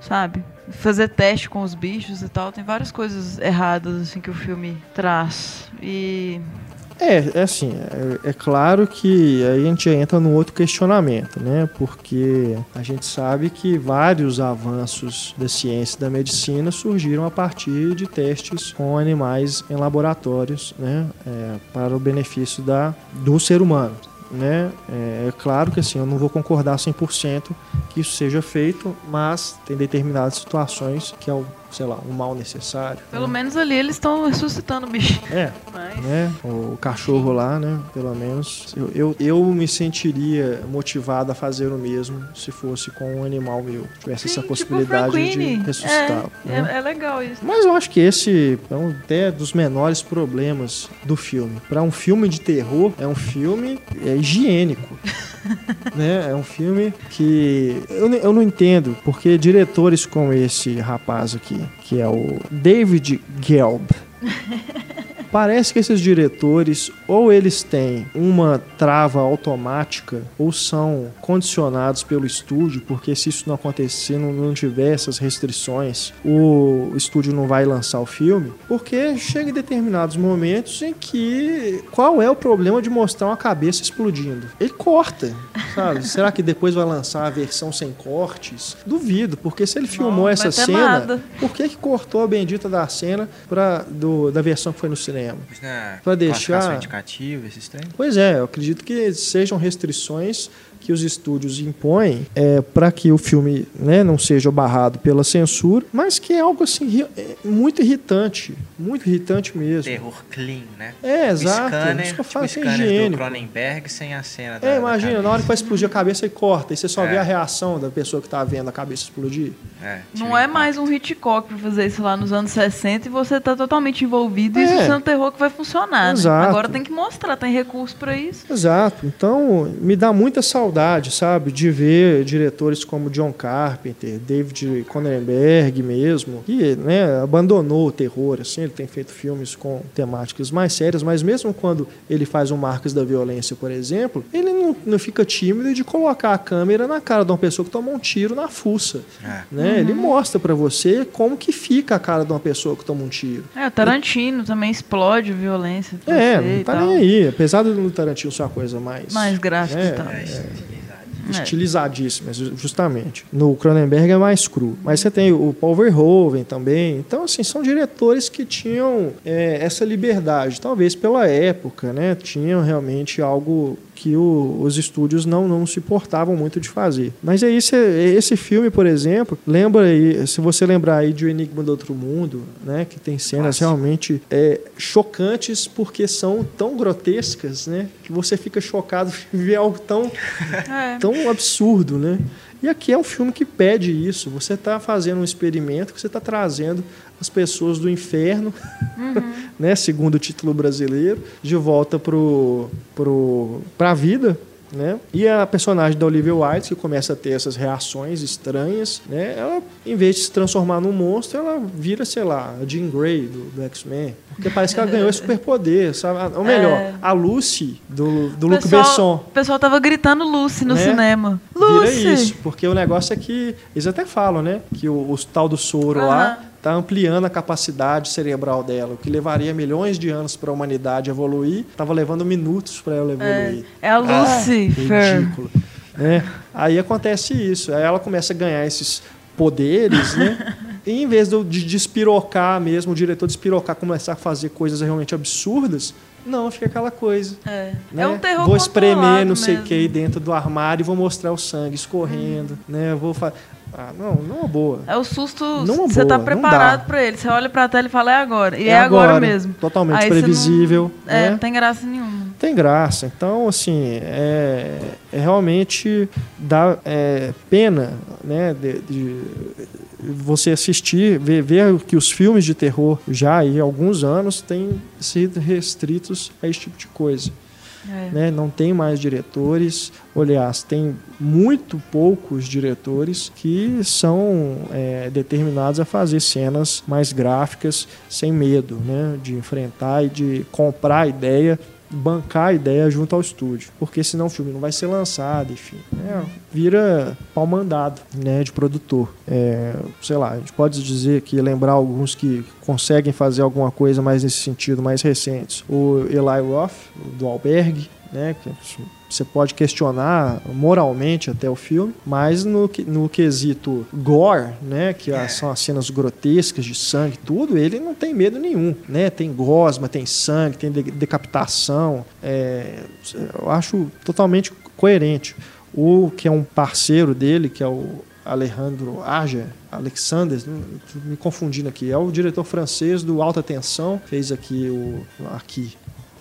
Sabe? Fazer teste com os bichos e tal. Tem várias coisas erradas, assim, que o filme traz. E. É, é assim, é, é claro que aí a gente entra num outro questionamento, né? Porque a gente sabe que vários avanços da ciência e da medicina surgiram a partir de testes com animais em laboratórios, né? É, para o benefício da, do ser humano. Né? É, é claro que assim, eu não vou concordar 100% que isso seja feito, mas tem determinadas situações que é sei lá, um mal necessário. Pelo né? menos ali eles estão ressuscitando o bicho. É, Mas. né? O cachorro lá, né? Pelo menos. Eu, eu, eu me sentiria motivado a fazer o mesmo se fosse com um animal meu. Tivesse Sim, essa tipo possibilidade de Franquini. ressuscitá-lo. É, né? é, é legal isso. Mas eu acho que esse é um até dos menores problemas do filme. Para um filme de terror, é um filme é higiênico. né? É um filme que eu, eu não entendo porque diretores como esse rapaz aqui, que é o David Gelb, Parece que esses diretores ou eles têm uma trava automática ou são condicionados pelo estúdio, porque se isso não acontecer, não, não tiver essas restrições, o estúdio não vai lançar o filme, porque chega em determinados momentos em que qual é o problema de mostrar uma cabeça explodindo? Ele corta, sabe? Será que depois vai lançar a versão sem cortes? Duvido, porque se ele filmou vai essa cena, nada. por que, que cortou a bendita da cena pra, do, da versão que foi no cinema? Na Pra deixar- aplicativo, esses trem? Pois é, eu acredito que sejam restrições que os estúdios impõem é, para que o filme né, não seja barrado pela censura, mas que é algo assim é muito irritante, muito irritante mesmo. Terror clean, né? É, exato. O scanner, Isso que eu tipo falo, o assim, scanner do. Cronenberg sem a cena da É, da imagina, na hora que vai explodir a cabeça e corta, e você só É. vê a reação da pessoa que tá vendo a cabeça explodir. É, Não é impacto. mais um Hitchcock pra fazer isso lá nos anos 60 e você tá totalmente envolvido e isso É. sendo terror que vai funcionar. né? Exato. Agora tem que mostrar, tem recurso pra isso. Exato. Então, me dá muita saudade, sabe, de ver diretores como John Carpenter, David Cronenberg mesmo, que né, abandonou o terror. Assim, ele tem feito filmes com temáticas mais sérias, mas mesmo quando ele faz um Marcos da Violência, por exemplo, ele não, não fica tímido de colocar a câmera na cara de uma pessoa que tomou um tiro na fuça. É. Né? Ele mostra pra você como que fica a cara de uma pessoa que toma um tiro. É, o Tarantino também explode violência. É, não tá nem aí. Apesar do Tarantino ser uma coisa mais. Mais gráfico É, e tal. É, estilizado. É. estilizadíssima, ju- justamente. No Cronenberg é mais cru. Mas você tem o Paul Verhoeven também. Então, assim, são diretores que tinham é, essa liberdade. Talvez pela época, né? Tinham realmente algo que o- os estúdios não, não se portavam muito de fazer. Mas aí, esse, esse filme, por exemplo, lembra aí, se você lembrar aí de O Enigma do Outro Mundo, né? Que tem cenas Clássico. realmente é, chocantes porque são tão grotescas, né? Que você fica chocado de ver algo tão É. tão absurdo, né? E aqui é um filme que pede isso. Você está fazendo um experimento que você está trazendo as pessoas do inferno, né? Segundo o título brasileiro, de volta pro, pro, pra vida. Né? E a personagem da Olivia Wilde, que começa a ter essas reações estranhas, né? ela, em vez de se transformar num monstro, ela vira, sei lá, a Jean Grey do, do X-Men. Porque parece que ela ganhou esse superpoder, sabe? Ou melhor, É. a Lucy do, do Luc Besson. O pessoal tava gritando Lucy no Né? cinema. Vira Lucy! isso, porque o negócio é que eles até falam, né? Que o, o tal do soro lá tá ampliando a capacidade cerebral dela, o que levaria milhões de anos para a humanidade evoluir, tava levando minutos para ela É, evoluir. é a Lucifer. Ridículo. né? Aí acontece isso, aí ela começa a ganhar esses poderes, né? E em vez do- de despirocar mesmo, o diretor despirocar, começar a fazer coisas realmente absurdas, não, fica aquela coisa. É. né? é um terror Vou espremer não sei o que dentro do armário e vou mostrar o sangue escorrendo, né? Eu vou fa... Ah, não, não é boa. É o susto, Não é você tá dá. preparado pra ele. Você olha pra tela e fala, é agora. E é, agora, mesmo. Totalmente Aí você não- previsível. É, né? não tem graça nenhuma. Tem graça. Então, assim, é, é realmente dá é, pena né, de, de você assistir, ver, ver que os filmes de terror já há alguns anos têm sido restritos a esse tipo de coisa. É. né? Não tem mais diretores. Aliás, tem muito poucos diretores que são é, determinados a fazer cenas mais gráficas sem medo, né? De enfrentar e de comprar a ideia, bancar a ideia junto ao estúdio, porque senão o filme não vai ser lançado, enfim, né? vira pau mandado, né? De produtor. É, sei lá, a gente pode dizer que lembrar alguns que conseguem fazer alguma coisa mais nesse sentido, mais recentes. O Eli Roth, do Albergue, né? que Você pode questionar moralmente até o filme, mas no, no quesito gore, né, que a- são as cenas grotescas de sangue, tudo, ele não tem medo nenhum, né? Tem gosma, tem sangue, tem de- decapitação. é, eu acho totalmente coerente. O que é um parceiro dele, que é o Alejandro Aja, Alexander, me confundindo aqui, é o diretor francês do Alta Tensão, fez aqui o aqui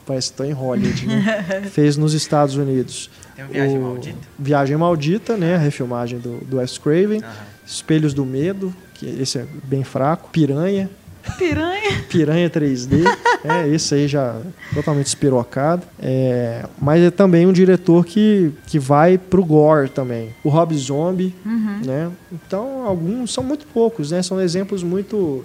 parece que estou em Hollywood, né? fez nos Estados Unidos. Tem uma viagem o maldita. Viagem Maldita, né? A refilmagem do, do Wes Craven. Aham. Espelhos do Medo, que esse é bem fraco. Piranha, Piranha. Piranha 3D, é, esse aí já totalmente espirocado. É, mas é também um diretor que, que vai pro gore também. O Rob Zombie, Uhum. né? Então, alguns são muito poucos, né? São exemplos muito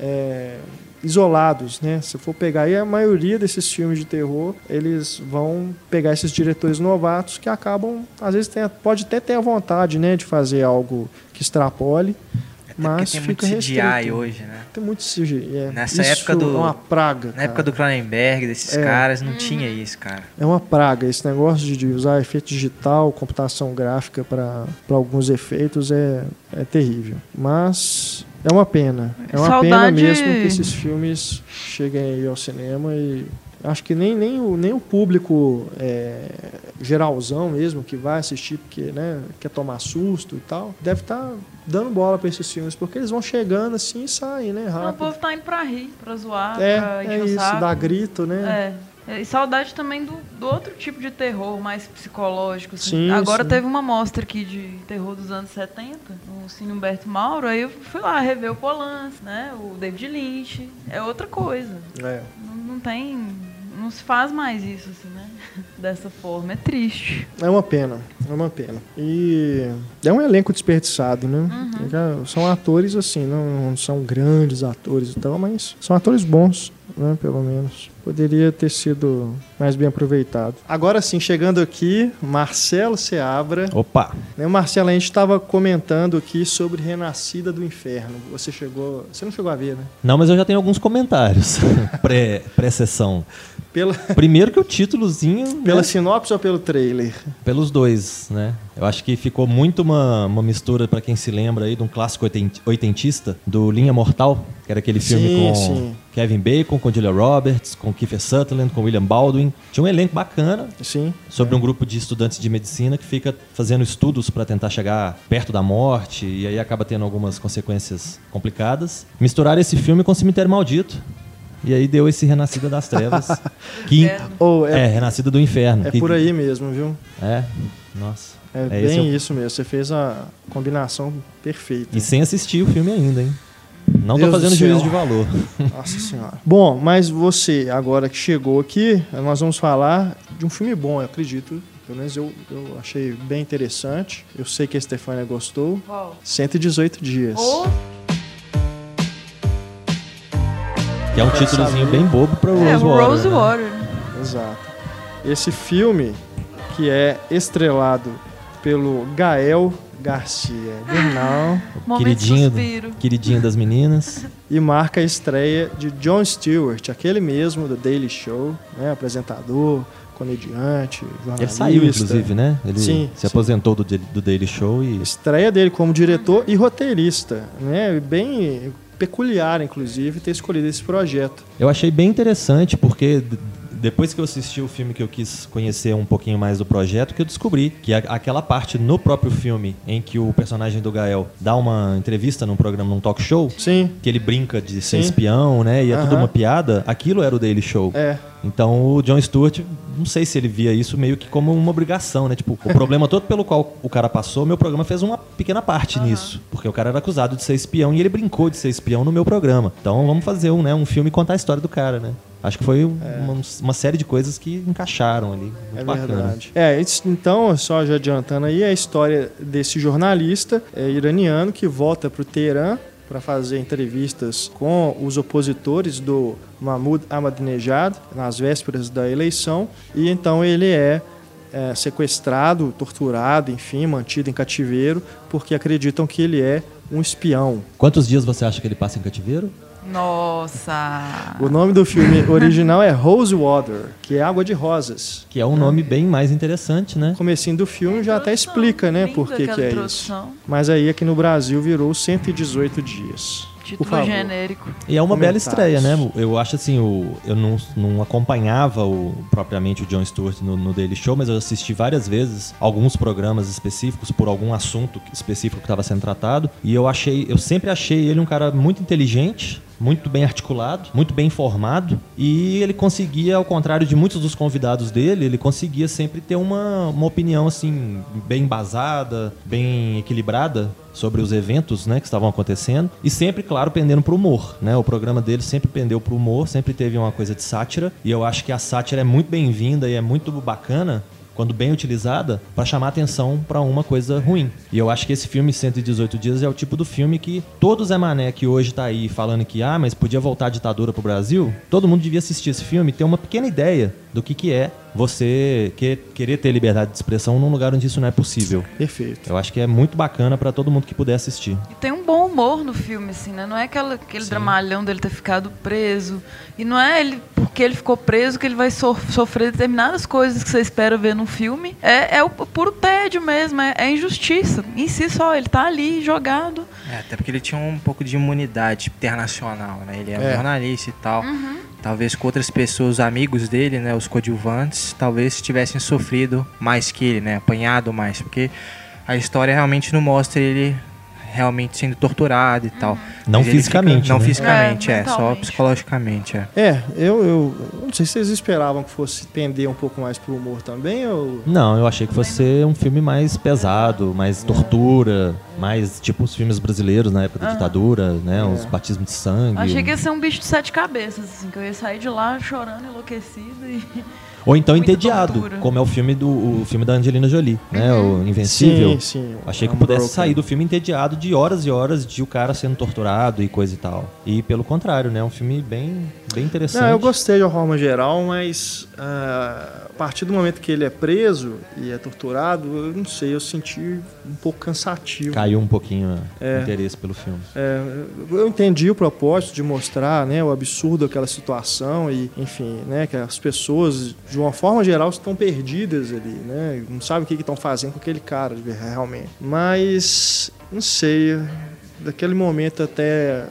é, isolados, né? Se for pegar aí, a maioria desses filmes de terror, eles vão pegar esses diretores novatos que acabam, às vezes, tem, pode até ter a vontade, né? De fazer algo que extrapole, mas porque tem muito fica CGI restrito. hoje, né? Tem muito CGI. É. Nessa Isso época do- É uma praga. Na época do Cronenberg, desses É. caras, não tinha isso, cara. É uma praga. Esse negócio de, de usar efeito digital, computação gráfica para alguns efeitos é, é terrível. Mas é uma pena. É uma pena Saudade- mesmo que esses filmes cheguem aí ao cinema e Acho que nem, nem, o, nem o público é, geralzão mesmo que vai assistir porque né, quer tomar susto e tal, deve estar tá dando bola para esses filmes, porque eles vão chegando assim e saem, né? Rápido. o povo tá indo pra rir, pra zoar, é, pra é isso, dar grito, né? É. E saudade também do, do, outro tipo de terror, mais psicológico. Assim. Sim, Agora sim. teve uma mostra aqui de terror dos anos 70, no Cine Humberto Mauro, aí eu fui lá rever o Polanski, né? O David Lynch. É outra coisa. É. Não, não tem não se faz mais isso, assim, né? Dessa forma. É triste. É uma pena, é uma pena. E é um elenco desperdiçado, né? Uhum. São atores, assim, não são grandes atores e tal, mas são atores bons, né? Pelo menos. Poderia ter sido mais bem aproveitado. Agora sim, chegando aqui, Marcelo Seabra. Opa! Né, Marcelo, a gente estava comentando aqui sobre Renascida do Inferno. Você chegou. Você não chegou a ver, né? Não, mas eu já tenho alguns comentários pré-sessão. Pré pela... Primeiro que o títulozinho. Pela né? sinopse ou pelo trailer? Pelos dois, né? Eu acho que ficou muito uma, uma mistura, para quem se lembra aí, de um clássico oitentista, do Linha Mortal, que era aquele filme sim, com sim. Kevin Bacon, com Julia Roberts, com Kiefer Sutherland, com William Baldwin. Tinha um elenco bacana sim, sobre é. um grupo de estudantes de medicina que fica fazendo estudos para tentar chegar perto da morte e aí acaba tendo algumas consequências complicadas. Misturar esse filme com Cemitério Maldito, e aí deu esse Renascida das Trevas. que, é, oh, é, é, Renascida do Inferno. É que, por aí mesmo, viu? É, nossa. É, é bem isso mesmo. Você fez a combinação perfeita. E sem assistir o filme ainda, hein? Não Deus tô fazendo juízo de valor. Nossa senhora. Bom, mas você, agora que chegou aqui, nós vamos falar de um filme bom, eu acredito. Pelo menos eu, eu achei bem interessante. Eu sei que a Stefania gostou. Qual? 118 dias. Oh. Que é um títulozinho bem bobo para o é. Rosewater. Né? Exato. Esse filme, que é estrelado pelo Gael Garcia Bernal, queridinho, queridinho das meninas. E marca a estreia de Jon Stewart, aquele mesmo do Daily Show, né, apresentador, comediante, jornalista. Ele saiu, inclusive, né? Ele sim, se sim. aposentou do, do Daily Show e... Estreia dele como diretor e roteirista, né? Bem peculiar, inclusive, ter escolhido esse projeto. Eu achei bem interessante, porque depois que eu assisti o filme que eu quis conhecer um pouquinho mais do projeto, que eu descobri que aquela parte no próprio filme em que o personagem do Gael dá uma entrevista num programa, num talk show, Sim. que ele brinca de ser Sim. espião, né? E é tudo uma piada, aquilo era o Daily Show. É. Então o John Stewart, não sei se ele via isso meio que como uma obrigação, né? Tipo, o problema todo pelo qual o cara passou, meu programa fez uma pequena parte uhum. nisso. Porque o cara era acusado de ser espião e ele brincou de ser espião no meu programa. Então vamos fazer um, né, um filme e contar a história do cara, né? Acho que foi é. uma, uma, série de coisas que encaixaram ali. É bacana. verdade. É, então, só já adiantando aí, a história desse jornalista é, iraniano que volta para o Teherã para fazer entrevistas com os opositores do Mahmoud Ahmadinejad nas vésperas da eleição e então ele é, é, sequestrado, torturado, enfim, mantido em cativeiro porque acreditam que ele é um espião. Quantos dias você acha que ele passa em cativeiro? Nossa! O nome do filme original é Rose Water, que é água de rosas. Que é um nome bem mais interessante, né? O comecinho do filme já até explica, né, por que, que é isso. Mas aí aqui no Brasil virou 118 dias. Título genérico. E é uma bela estreia, né? Eu acho assim, o, eu não, não acompanhava o, propriamente o John Stewart no, no Daily Show, mas eu assisti várias vezes alguns programas específicos por algum assunto específico que estava sendo tratado. E eu achei, eu sempre achei ele um cara muito inteligente, muito bem articulado, muito bem informado e ele conseguia, ao contrário de muitos dos convidados dele, ele conseguia sempre ter uma, uma opinião assim bem embasada, bem equilibrada sobre os eventos né, que estavam acontecendo e sempre, claro, pendendo para o humor. Né? O programa dele sempre pendeu para o humor, sempre teve uma coisa de sátira e eu acho que a sátira é muito bem-vinda e é muito bacana quando bem utilizada, para chamar atenção para uma coisa ruim. E eu acho que esse filme 118 dias é o tipo do filme que todo Zé Mané que hoje tá aí falando que ah, mas podia voltar a ditadura pro Brasil, todo mundo devia assistir esse filme e ter uma pequena ideia do que que é você querer ter liberdade de expressão num lugar onde isso não é possível. Perfeito. Eu acho que é muito bacana para todo mundo que puder assistir. E tem um bom humor no filme, assim, né? Não é aquela, aquele Sim. dramalhão dele ter ficado preso. E não é ele, porque ele ficou preso, que ele vai so sofrer determinadas coisas que você espera ver num filme. É, é o puro tédio mesmo, é, é injustiça. Em si só, ele tá ali jogado. É, até porque ele tinha um pouco de imunidade internacional, né? Ele é, é. jornalista e tal. Uhum. talvez com outras pessoas, os amigos dele, né, os coadjuvantes, talvez tivessem sofrido mais que ele, né, apanhado mais, porque a história realmente não mostra ele realmente sendo torturado e tal. Não Mas fisicamente, fica- não né? fisicamente, É, é, só psicologicamente, é. É, eu, eu não sei se vocês esperavam que fosse tender um pouco mais pro humor também, ou... Não, eu achei que fosse ser um filme mais pesado, mais tortura, mais tipo os filmes brasileiros na época da ditadura, né? Os batismos de sangue. Achei que ia ser um bicho de sete cabeças, assim, que eu ia sair de lá chorando, enlouquecido e. Ou então muita entediado, tortura. como é o filme do o filme da Angelina Jolie, né? O Invencível. Sim, sim. Achei que eu pudesse sair do filme entediado de horas e horas de o cara sendo torturado e coisa e tal. E pelo contrário, né? Um filme bem, bem interessante. Não, eu gostei de uma forma geral, mas ah, a partir do momento que ele é preso e é torturado, eu não sei, eu senti um pouco cansativo. Caiu um pouquinho É. o interesse pelo filme. É, eu entendi o propósito de mostrar né, o absurdo daquela situação e, enfim, né, que as pessoas, de uma forma geral, estão perdidas ali, né? Não sabem o que estão fazendo com aquele cara, realmente. Mas, não sei, daquele momento até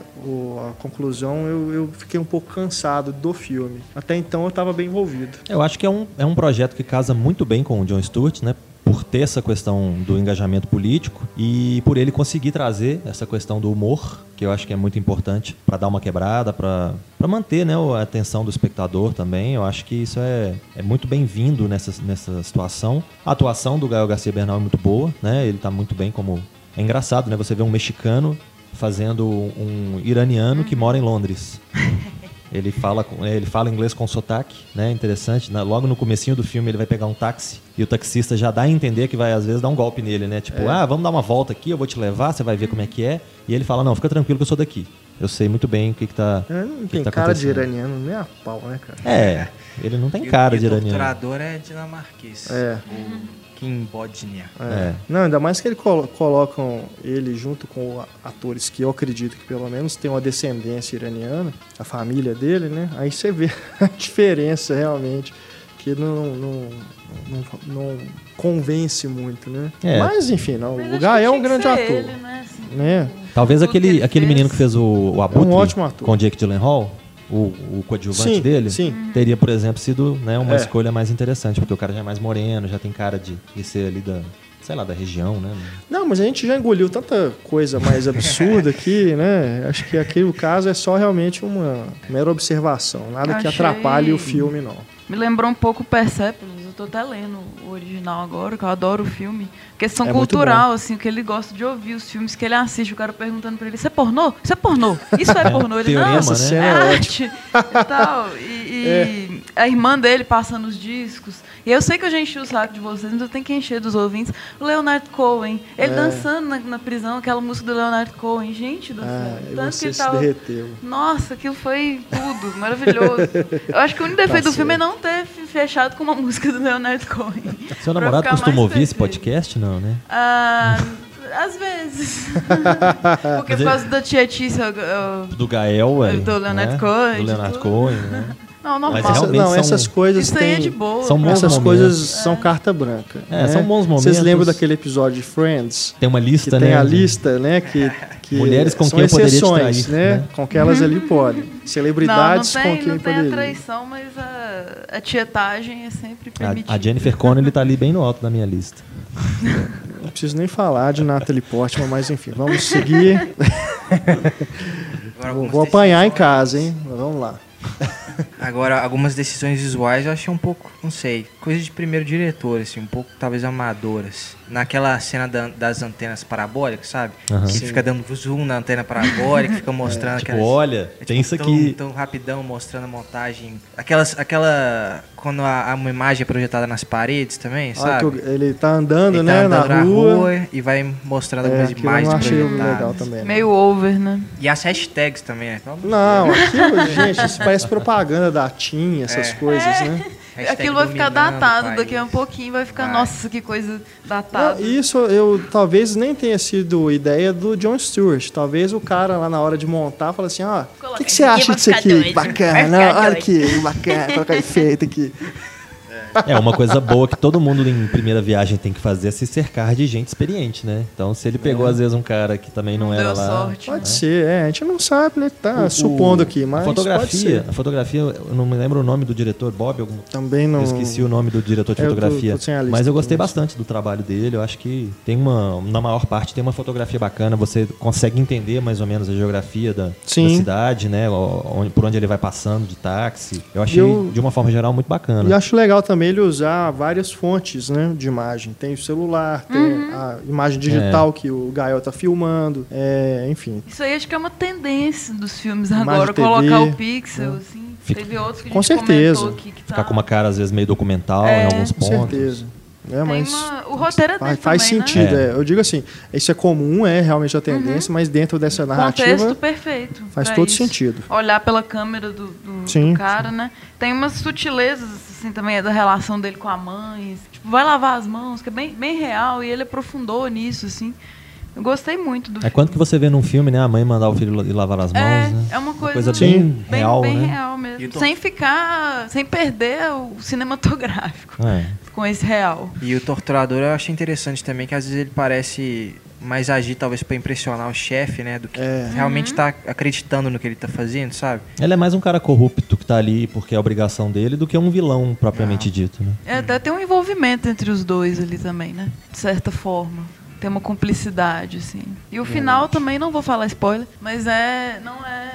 a conclusão, eu, eu fiquei um pouco cansado do filme. Até então eu estava bem envolvido. Eu acho que é um, é um projeto que casa muito bem com o John Stewart, né? Por ter essa questão do engajamento político e por ele conseguir trazer essa questão do humor, que eu acho que é muito importante para dar uma quebrada, para manter né, a atenção do espectador também. Eu acho que isso é, é muito bem-vindo nessa, nessa situação. A atuação do Gael Garcia Bernal é muito boa, né? Ele está muito bem como. É engraçado, né? Você vê um mexicano fazendo um iraniano que mora em Londres. Ele fala, com- ele fala inglês com sotaque, né? Interessante. Na- logo no comecinho do filme ele vai pegar um táxi e o taxista já dá a entender que vai às vezes dar um golpe nele, né? Tipo, ah, vamos dar uma volta aqui, eu vou te levar, você vai ver como é que é. E ele fala, não, fica tranquilo que eu sou daqui. Eu sei muito bem o que que tá, É, o Não que tem que tá cara de iraniano nem a pau, né, cara? É, ele não tem E o- cara e de o iraniano. torturador é dinamarquês. É. O Kim Bodnia. É. Não, ainda mais que eles colo- colocam ele junto com atores que eu acredito que pelo menos tem uma descendência iraniana, a família dele, né? Aí você vê a diferença realmente, que não, não, não, não convence muito, né? É. Mas enfim, não, Mas o Gael é um grande ator. ele, né, assim, né? Talvez aquele, ele aquele menino que fez. fez o, o Abutre É um ótimo ator. com o Jake Gyllenhaal, o, o coadjuvante Sim, dele, sim. teria, por exemplo, sido né, uma É. escolha mais interessante, porque o cara já é mais moreno, já tem cara de, de ser ali da, sei lá, da região, né? Não, mas a gente já engoliu tanta coisa mais absurda aqui, né? Acho que aqui o caso é só realmente uma mera observação, nada que Achei- atrapalhe o filme, não. Me lembrou um pouco o Persepolis. Tô até lendo o original agora, que eu adoro o filme. Questão É cultural, assim, que ele gosta de ouvir os filmes que ele assiste. O cara perguntando pra ele, isso é pornô? Isso é pornô? Isso é pornô? Ele, teorema, não, né? é é arte e tal. E, e a irmã dele passando os discos. E eu sei que eu já enchi o saco de vocês, mas eu tenho que encher dos ouvintes. O Leonard Cohen, ele É. dançando na, na prisão, aquela música do Leonard Cohen. Gente do Ah, céu. e Tanto que você se tava... derreteu. Nossa, aquilo foi tudo, maravilhoso. Eu acho que o único defeito do Tá filme é não ter fechado com uma música do Leonard Cohen. Seu namorado costuma ouvir esse podcast? Não, né? Ah, às vezes. Porque por causa da eu- eu- Do Gael, ué, Do Leonard né? Cohen, Do Leonard. Cohen, né? Não, normal. Mas Essa- realmente não, são- essas coisas Isso aí é têm. de boa. são bons Essas momentos. coisas são carta branca. É, né? são bons Vocês momentos. lembram daquele episódio de Friends? Tem uma Que lista, tem né? a de- lista, né? Que, que Mulheres com são quem eu poderia te exceções, trair, né? né? Com que elas ali podem. Não, não Celebridades tem, com quem não tem a poderia. traição, mas a, a tietagem é sempre permitida. A, a Jennifer Connelly tá ali bem no alto da minha lista. Não preciso nem falar de Natalie Portman, mas enfim, vamos seguir. Agora, Vou, vou apanhar em casa, hein? Vamos lá. Agora, algumas decisões visuais eu achei um pouco, não sei, coisa de primeiro diretor, assim, um pouco talvez amadoras. Naquela cena da- das antenas parabólicas, sabe? Aham. Que Sim. fica dando zoom na antena parabólica, fica mostrando Tipo, aquelas... olha, é, tem tipo, isso tão- aqui. Tão, rapidão mostrando a montagem. Aquelas, aquela. Quando a, a- uma imagem é projetada nas paredes também, A hora que sabe? ele tá andando, Ele né? tá andando na rua. e vai mostrando É, algumas eu imagens não achei projetadas. legal também. Meio over, né? E as hashtags também, né? Não, aquilo, gente, isso parece propaganda da TIM, essas É. coisas, né? Hashtag Aquilo vai ficar datado país. daqui a um pouquinho, vai ficar, Vai. nossa, que coisa datada. isso eu talvez nem tenha sido ideia do John Stewart. Talvez o cara lá na hora de montar fala assim: ó, o que, que você aqui, acha disso aqui? doido, Bacana, olha doido." que bacana, colocar efeito aqui. É, uma coisa boa que todo mundo em primeira viagem tem que fazer é se cercar de gente experiente, né? Então, se ele pegou, às vezes, um cara que também não, Não era deu lá. sorte. Pode ser, é. A gente não sabe, né? Tá O- supondo aqui, mas A pode fotografia, ser. a fotografia, eu não me lembro o nome do diretor, Bob, algum, Também não... Eu esqueci o nome do diretor de Eu tô- fotografia. tô sem a lista mas eu gostei bastante do trabalho dele. Eu acho que tem uma. Na maior parte tem uma fotografia bacana. Você consegue entender mais ou menos a geografia da, Sim. da cidade, né? o- onde- por onde ele vai passando de táxi. Eu achei, eu- de uma forma geral, muito bacana. E acho legal também ele usar várias fontes né, de imagem. Tem o celular, tem Uhum. a imagem digital que o Gael tá filmando, é, enfim. Isso aí acho que é uma tendência dos filmes Imagem agora, TV, colocar o pixel, assim. Fica- Teve outros que a Com gente certeza. comentou aqui que tá... Ficar com uma cara, às vezes, meio documental É, em alguns Com pontos. certeza. É, mas uma- O roteiro é faz, faz também, sentido. Né? é. Eu digo assim, isso é comum, é realmente a tendência, mas dentro dessa narrativa Contexto perfeito. faz todo isso. sentido. Olhar pela câmera do, do- Sim, do cara, né? Tem umas sutilezas, assim, também da relação dele com a mãe. Tipo, vai lavar as mãos, que é bem, bem real, e ele aprofundou nisso, assim. Eu gostei muito do É quando que você vê num filme, né? A mãe mandar o filho ir lavar as mãos, É, né? é uma coisa, coisa Sim. bem, bem, real, bem né? real mesmo. E o Tom- Sem ficar. sem perder o cinematográfico É. com esse real. E o torturador eu achei interessante também, que às vezes ele parece mais agir talvez pra impressionar o chefe, né? Do que É. realmente tá acreditando no que ele tá fazendo, sabe? Ele é mais um cara corrupto que tá ali porque é obrigação dele do que um vilão propriamente dito, né? É, até tem um envolvimento entre os dois ali também, né? De certa forma. Tem uma cumplicidade, assim. E o final também, não vou falar spoiler, mas é. não é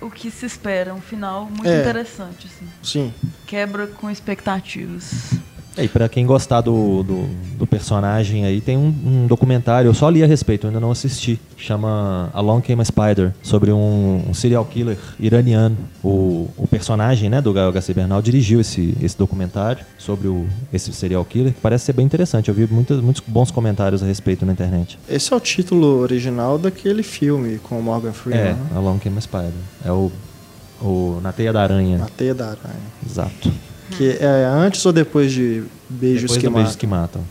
o que se espera. Um final muito É. interessante, assim. Sim. Quebra com expectativas. É, E pra quem gostar do, do, do personagem aí, tem um, um documentário, eu só li a respeito, ainda não assisti. Chama Along Came a Spider, sobre um, um serial killer iraniano. O, o personagem né, do Garcia Bernal dirigiu esse, esse documentário sobre o, esse serial killer, que parece ser bem interessante. Eu vi muitos, muitos bons comentários a respeito na internet. Esse é o título original daquele filme com o Morgan Freeman, É, né? Along Came a Spider. É o, o Na Teia da Aranha. A Teia da Aranha. Exato. Que é antes ou depois de Beijos Depois que do Beijos Matam? que Matam.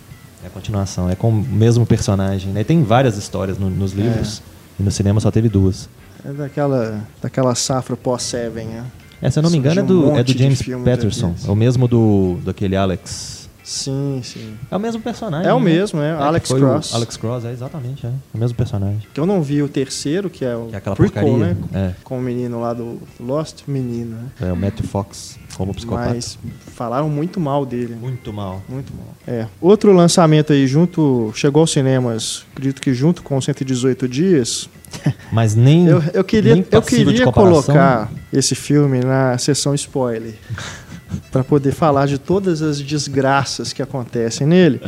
É a continuação. É com o mesmo personagem. Né? Tem várias histórias no- nos livros. E no cinema só teve duas. É daquela, daquela safra pós-Seven, né? É, se eu não me engano, é Surgiu um do, é do James Patterson. É o mesmo do daquele Alex. Sim, sim. É o mesmo personagem. É o né? mesmo, é, que Alex Cross. Alex Cross, é exatamente, é. É o mesmo personagem. Que eu não vi o terceiro, que é o Que é aquela prequel, porcaria. né? É. Com o menino lá do Lost, menino, né? É o Matthew Fox como psicopata. Mas falaram muito mal dele. Muito mal. Muito mal. É. Outro lançamento aí junto, chegou aos cinemas, acredito que junto com 118 dias, Mas nem. eu, eu queria, eu queria colocar esse filme na sessão spoiler. para poder falar de todas as desgraças que acontecem nele.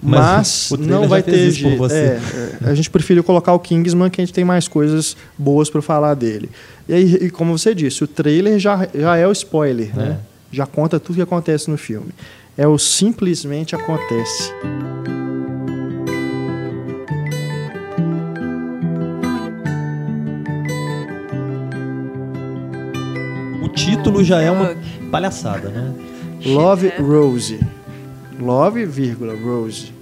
Mas Mas, não vai ter jeito. você. É, é, a gente preferiu colocar o Kingsman, que a gente tem mais coisas boas para falar dele. E aí, e como você disse, o trailer já, já é o spoiler, né? Já conta tudo que acontece no filme. É o simplesmente acontece. O título já é uma. Palhaçada, né? Love É. Rose. Love, vírgula, Rose.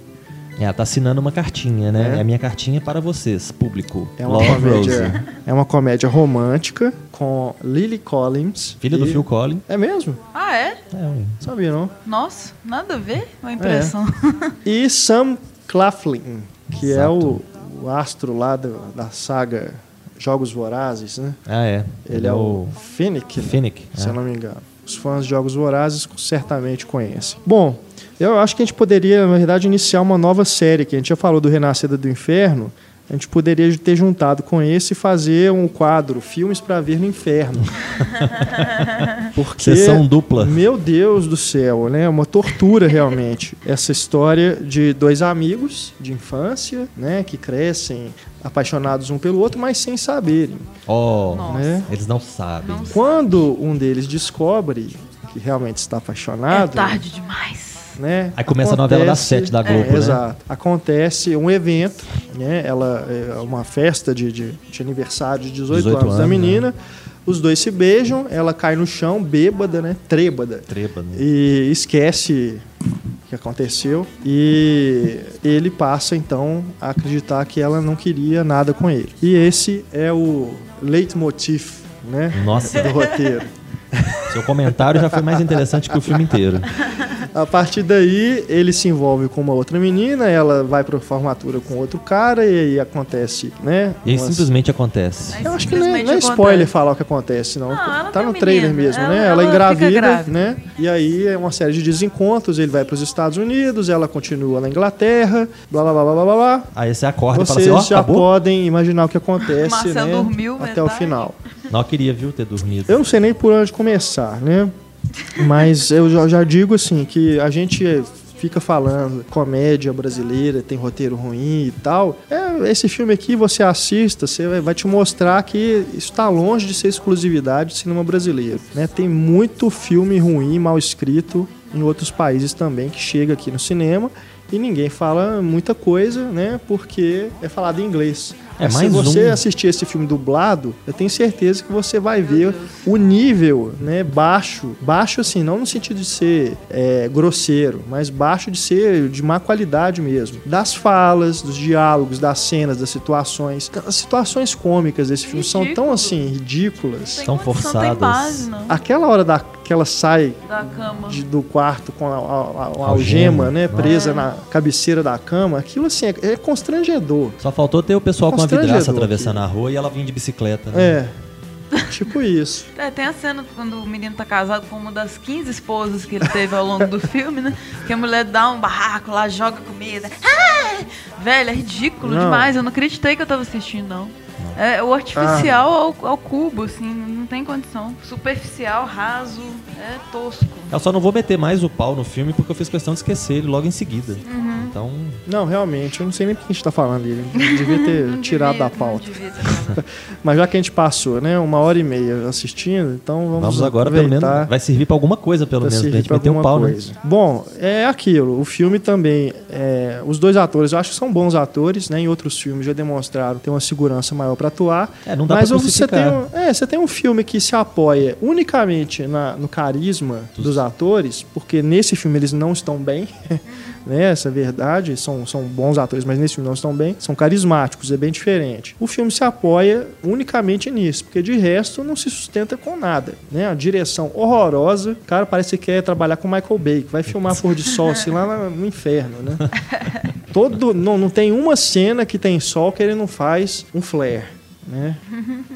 É, ela tá assinando uma cartinha, né? É. É a minha cartinha para vocês, público. É uma, Love comédia, é uma comédia romântica com Lily Collins. Filha do e- Phil Collins. É mesmo? Ah, é? É, ué. Sabia, não? Nossa, nada a ver com a impressão. E Sam Claflin, que é Exato. o, o astro lá do- da saga Jogos Vorazes, né? Ah, é. Ele é o Finnick, né? Finnick. se é. eu não me engano. Os fãs de Jogos Vorazes certamente conhecem. Bom, eu acho que a gente poderia, na verdade, iniciar uma nova série, que a gente já falou do Renascida do Inferno, a gente poderia ter juntado com esse e fazer um quadro, filmes para ver no inferno. Porque Sessão dupla. meu Deus do céu, né? Uma tortura realmente. Essa história de dois amigos de infância, né? Que crescem apaixonados um pelo outro, mas sem saberem. Oh. Né? eles não sabem. Não Quando um deles descobre que realmente está É apaixonado, tarde demais. Né? Aí começa a novela das sete da Globo, é, né? Exato. Acontece um evento, né? Ela é uma festa de, de, de aniversário de 18, 18 anos, da anos, menina. Os dois se beijam, ela cai no chão, bêbada, né? Trêbada. Treba, né? E esquece o que aconteceu. E ele passa então a acreditar que ela não queria nada com ele. E esse é o leitmotiv, né? Nossa, Do roteiro. Seu comentário já foi mais interessante que o filme inteiro. A partir daí, ele se envolve com uma outra menina, ela vai pra formatura com outro cara, e aí acontece, né? E aí umas- simplesmente acontece. Aí Eu acho que não é, não é spoiler falar o que acontece, não. Não, tá no trailer menino. mesmo, Ela- né? Ela, ela engravida, né? E aí é uma série de desencontros, ele vai para os Estados Unidos, ela continua na Inglaterra, blá blá blá blá blá blá. blá. Aí você acorda e fala Vocês assim, ó, já acabou? podem imaginar o que acontece, Marcelo né? dormiu até o metade. final. Não, queria, viu, ter dormido. Eu não sei nem por onde começar, né? Mas eu já, digo assim que a gente fica falando comédia brasileira, tem roteiro ruim e tal. É, esse filme aqui você assista, você vai, vai te mostrar que isso está longe de ser exclusividade do cinema brasileiro, né? Tem muito filme ruim, mal escrito em outros países também que chega aqui no cinema e ninguém fala muita coisa, né? Porque é falado em inglês. É, se você um. assistir esse filme dublado, eu tenho certeza que você vai ver o nível, né, baixo, baixo assim, não no sentido de ser é, grosseiro, mas baixo de ser de má qualidade mesmo, das falas, dos diálogos, das cenas, das situações, as situações cômicas desse filme são tão Ridículo. assim ridículas. São forçadas. Aquela hora da que ela sai Da cama. de- do quarto com a, a- a- a Algema. algema, né, presa na cabeceira da cama, aquilo assim é, é constrangedor. Só faltou ter o pessoal com a vidraça atravessando a rua e ela vinha de bicicleta, né? É. Tipo isso. É, tem a cena quando o menino tá casado com uma das 15 esposas que ele teve ao longo do filme, né? Que a mulher dá um barraco lá, joga comida. Ah! Velho, é ridículo Não. demais. Eu não acreditei que eu tava assistindo, não. É o artificial ao, ao cubo, assim, não tem condição. Superficial, raso, é tosco. Eu só não vou meter mais o pau no filme porque eu fiz questão de esquecer ele logo em seguida. Uhum. Então, Não, realmente, eu não sei nem por que a gente tá falando dele. Devia ter Não tirado devia- da pauta. Mas já que a gente passou, né, uma hora e meia assistindo, então vamos, vamos agora, pelo menos, vai servir pra alguma coisa, pelo menos, pra servir gente meter o alguma pau, né? coisa. Bom, é aquilo. O filme também, é, os dois atores, eu acho que são bons atores, né? Em outros filmes já demonstraram ter uma segurança maior pra atuar. É, não dá Mas pra você tem, um, é, você tem um filme que se apoia unicamente na- no carisma dos atores, porque nesse filme eles não estão bem, né? Essa é a verdade. São, são bons atores, mas nesse filme não estão bem. São carismáticos, é bem diferente. O filme se apoia unicamente nisso, porque de resto não se sustenta com nada, né? A direção horrorosa. O cara parece que quer trabalhar com Michael Bay, que vai filmar pôr de sol assim lá no inferno, né? Todo, não, não tem uma cena que tem sol que ele não faz um flare, né?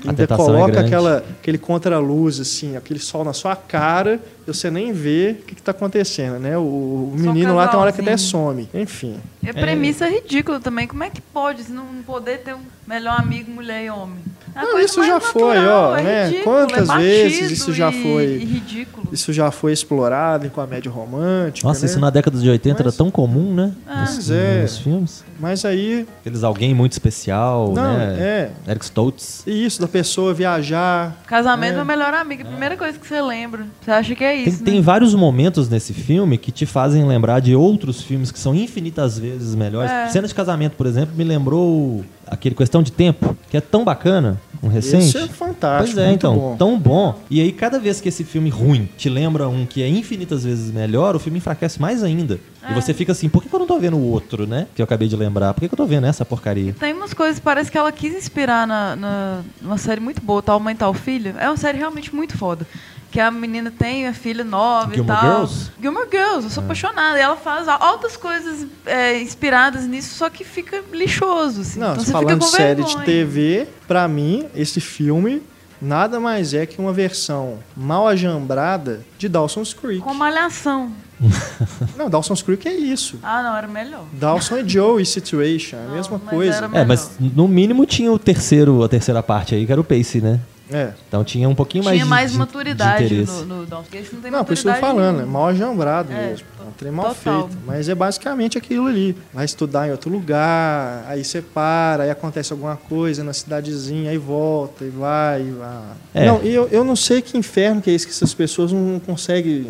A Ainda é coloca grande. aquela, aquele contra-luz, assim, aquele sol na sua cara, você nem vê o que, está acontecendo, né? O, o um menino lá tem uma hora que até some. Enfim. E a premissa é ridícula também. Como é que pode se não poder ter um melhor amigo, mulher e homem? É a Não, isso já foi, natural, ó, é né? ridículo, Quantas é vezes isso já e- foi- E ridículo. Isso já foi explorado em comédia romântica. Nossa, né? isso na década de 80 era Mas- tão comum, né? Ah. Nos, Pois é. nos filmes. Mas aí. Aqueles alguém muito especial, Não, né? é. Eric Stoltz. Isso, da pessoa viajar. Casamento É. é. o melhor amigo. A primeira coisa que você lembra. Você acha que é isso, tem né? vários momentos nesse filme que te fazem lembrar de outros filmes que são infinitas vezes melhores. É. Cena de casamento, por exemplo, me lembrou aquele Questão de Tempo, que é tão bacana, um recente. Isso é fantástico. Pois é, muito então, bom. tão bom. E aí, cada vez que esse filme ruim te lembra um que é infinitas vezes melhor, o filme enfraquece mais ainda. É. E você fica assim, por que eu não tô vendo o outro, né? Que eu acabei de lembrar. Por que eu tô vendo essa porcaria? Tem umas coisas, parece que ela quis inspirar na, na, numa série muito boa, Tal Mãe Tal Filha. É uma série realmente muito foda. Que a menina tem a filha nova Gilmore e tal. Girls? É. Gilmore Girls, eu sou apaixonada. E ela faz altas coisas é, inspiradas nisso, só que fica lixoso, assim. Não, então você fica falando com de série de. TV, pra mim, esse filme nada mais é que uma versão mal ajambrada de Dawson's Creek. Com malhação. Não, Dawson's Creek é isso. Ah, não, era melhor. Dawson e Joey Situation, a Não, mesma mas coisa. É, mas no mínimo tinha o terceiro, a terceira parte aí, que era o Pace, né? É. Então tinha um pouquinho mais Tinha de- mais de, maturidade de interesse. no, no porque Esse não tem Não, por isso que eu falando, é mal ajambrado É, mesmo. É um trem mal total. feito. Mas é basicamente aquilo ali. Vai estudar em outro lugar, aí você para, aí acontece alguma coisa na cidadezinha, aí volta, e vai, e vai. É. Não, e eu, eu não sei que inferno que é esse que essas pessoas não conseguem.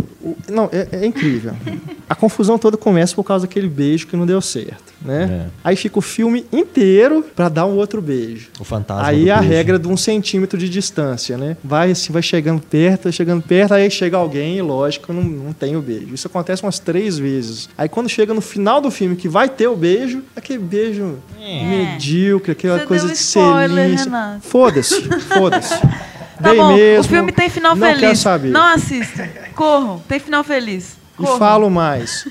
Não, é, é incrível. A confusão toda começa por causa daquele beijo que não deu certo, né? É. Aí fica o filme inteiro pra dar um outro beijo. O fantasma Aí do a beijo. regra de um centímetro de distância, né? Vai assim, vai chegando perto, vai chegando perto, aí chega alguém e, lógico, não, não tem o beijo. Isso acontece umas três vezes. Aí quando chega no final do filme que vai ter o beijo, aquele beijo medíocre, aquela Você coisa deu de. Renato. Foda-se, foda-se. Tá bom, mesmo. o filme tem final não feliz. Quero saber. Não assistam. Corram, tem final feliz. E falo mais.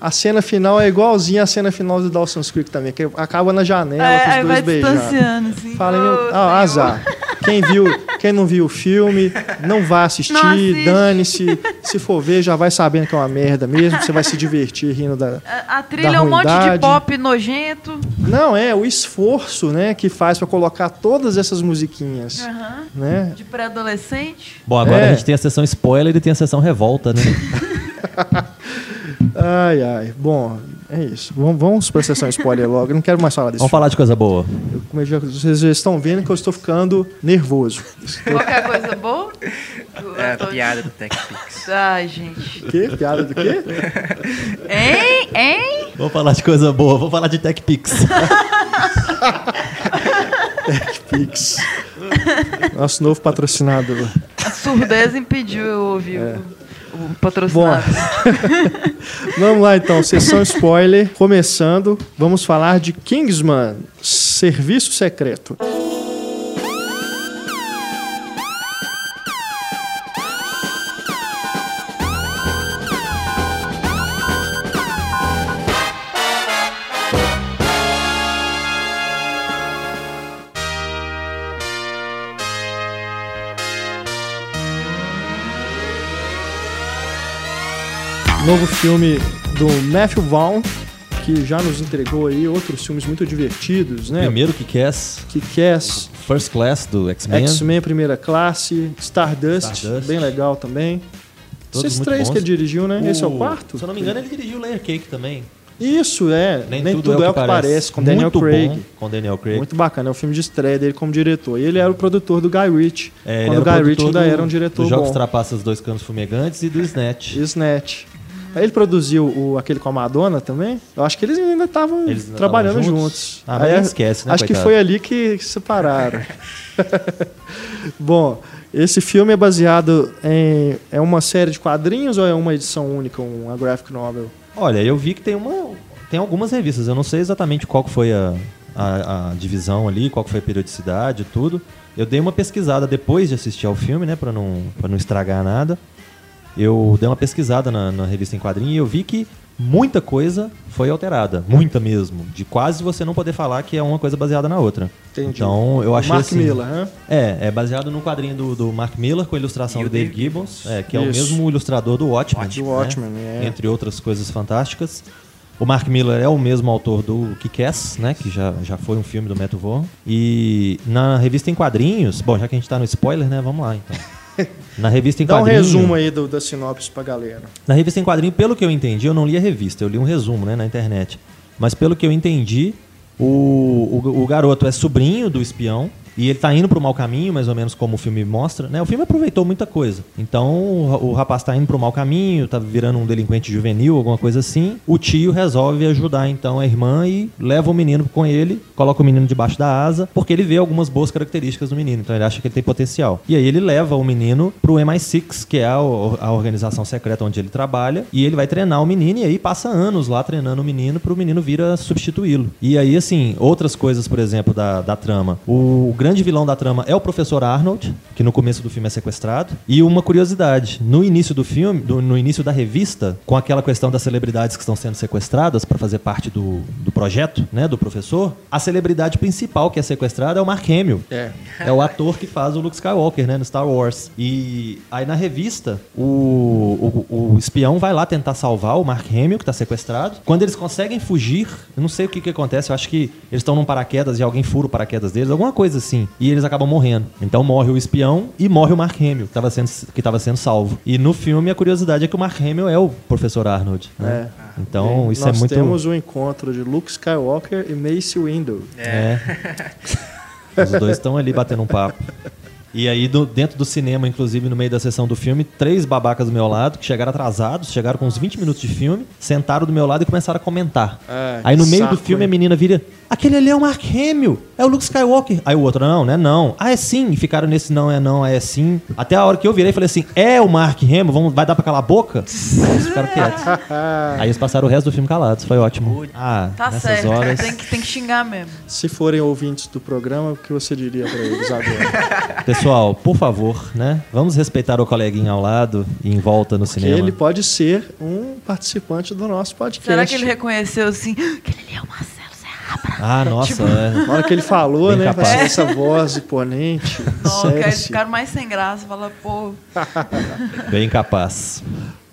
A cena final é igualzinha à cena final do Dawson's Creek também, que acaba na janela É, com os dois beijando. assim. Meu, ah, azar. Quem viu, quem não viu o filme, não vai assistir, assiste. dane-se. Se for ver, já vai sabendo que é uma merda mesmo, você vai se divertir rindo da. A, a trilha é um monte de pop nojento. Não, é o esforço, né, que faz pra colocar todas essas musiquinhas, Aham. né? De pré-adolescente. Bom, agora É. a gente tem a sessão spoiler e tem a sessão revolta, né? Ai, ai. Bom, é isso. Vamos, vamos pra sessão spoiler logo. Eu não quero mais falar desse Vamos falar de coisa boa. filme. Como eu já- vocês já estão vendo que eu estou ficando nervoso. Qualquer coisa boa? É a Eu piada do TechPix. Ai, gente. Quê? Piada do quê? Hein? Hein? Vamos falar de coisa boa, vamos falar de TechPix. Pix. Nosso novo patrocinador. A surdez impediu eu ouvir o, patrocinado. vamos lá então, sessão spoiler. Começando, vamos falar de Kingsman, Serviço Secreto. Novo filme do Matthew Vaughn, que já nos entregou aí outros filmes muito divertidos, né? Primeiro Que Cass, First Class do X-Men. X-Men Primeira Classe, Stardust, Stardust. bem legal também. Todos Esses três bons. que ele dirigiu, né? Esse é o quarto? Se eu não me engano, ele dirigiu Layer Cake também. Isso, é. Nem, tudo, é o que parece, com Daniel Muito Craig. com Daniel Craig. Muito bacana, é o filme de estreia dele como diretor. E ele era o produtor do Guy Ritchie, É, quando o Guy Ritchie ainda do- era um diretor Dos Jogos bom. Trapaças Dois Canos Fumegantes e do Snatch. Snatch. Aí ele produziu o, aquele com a Madonna também. Eu acho que eles ainda estavam trabalhando juntos. juntos? Ah, Aí, esquece, né, Acho que coitado? foi ali que se separaram. Bom, esse filme é baseado em. É uma série de quadrinhos ou é uma edição única, uma graphic novel? Olha, eu vi que tem uma. Tem algumas revistas. Eu não sei exatamente qual que foi a, a, a divisão ali, qual que foi a periodicidade e tudo. Eu dei uma pesquisada depois de assistir ao filme, né? Pra não, pra não estragar nada. Eu dei uma pesquisada na, na revista em quadrinho e eu vi que muita coisa foi alterada. Muita mesmo. De quase você não poder falar que é uma coisa baseada na outra. Entendi. Então, eu achei Mark assim, Miller, né? É, é baseado no quadrinho do, do Mark Miller com a ilustração E do Dave Gibbons, é, que é o Isso. mesmo ilustrador do Watchmen. Do né? Watchmen, é. Entre outras coisas fantásticas. O Mark Miller é o mesmo autor do Kick-Ass, né? Que já, já foi um filme do Matt Vaughn. E na revista em quadrinhos... Bom, já que a gente tá no spoiler, né? Vamos lá, então. Na revista em Dá um quadrinho... resumo aí do, da sinopse pra galera. Na revista em quadrinho, pelo que eu entendi, eu não li a revista, eu li um resumo né, na internet. Mas pelo que eu entendi, o, o, o garoto é sobrinho do espião e ele tá indo pro mau caminho, mais ou menos como o filme mostra. Né? O filme aproveitou muita coisa. Então o, o rapaz tá indo pro mau caminho, tá virando um delinquente juvenil, alguma coisa assim. O tio resolve ajudar então a irmã e leva o menino com ele, coloca o menino debaixo da asa, porque ele vê algumas boas características do menino. Então ele acha que ele tem potencial. E aí ele leva o menino pro MI6, que é a, organização secreta onde ele trabalha, e ele vai treinar o menino e aí passa anos lá treinando o menino pro menino vir a substituí-lo. E aí, assim, outras coisas, por exemplo, da, da trama. O grande vilão da trama é o professor Arnold, que no começo do filme é sequestrado. E uma curiosidade, no início do filme, do- no início da revista, com aquela questão das celebridades que estão sendo sequestradas para fazer parte do, do projeto, né, do professor, a celebridade principal que é sequestrada é o Mark Hamill. É. É o ator que faz o Luke Skywalker, né, no Star Wars. E aí na revista, o, o, o espião vai lá tentar salvar o Mark Hamill, que tá sequestrado. Quando eles conseguem fugir, eu não sei o que que acontece, eu acho que eles estão num paraquedas e alguém fura o paraquedas deles, alguma coisa assim. E eles acabam morrendo. Então morre o espião e morre o Mark Hamill, que estava sendo, que tava sendo salvo. E no filme a curiosidade é que o Mark Hamill é o professor Arnold. Né? Então isso Nós é muito... temos o encontro de Luke Skywalker e Mace Windu. É. Os dois estão ali batendo um papo. E aí, do- dentro do cinema, inclusive, no meio da sessão do filme, três babacas do meu lado, que chegaram atrasados, chegaram com uns 20 minutos de filme, sentaram do meu lado e começaram a comentar. Ah, aí no meio do saco, filme hein? a menina vira, aquele ali é o Mark Hamill, é o Luke Skywalker. Aí o outro, não, não é não. Ah, é sim. E ficaram nesse não, é não, é sim. Até a hora que eu virei e falei assim, é o Mark Hamill, vamos, vai dar pra calar a boca? Aí eles ficaram quietos. Aí eles passaram o resto do filme calados, foi ótimo. Ah, Tá nessas certo. horas... Tem, que, tem que xingar mesmo. Se forem ouvintes do programa, o que você diria pra eles agora? Pessoal por favor, né? Vamos respeitar o coleguinha ao lado e em volta no Que cinema. ele pode ser um participante do nosso podcast. Será que ele reconheceu assim? Que ele é o Ah, nossa, é. Na hora que ele falou, Bem né? capaz. Vai ser essa voz imponente. Não, cara, eles ficaram mais sem graça. Fala, pô. bem capaz.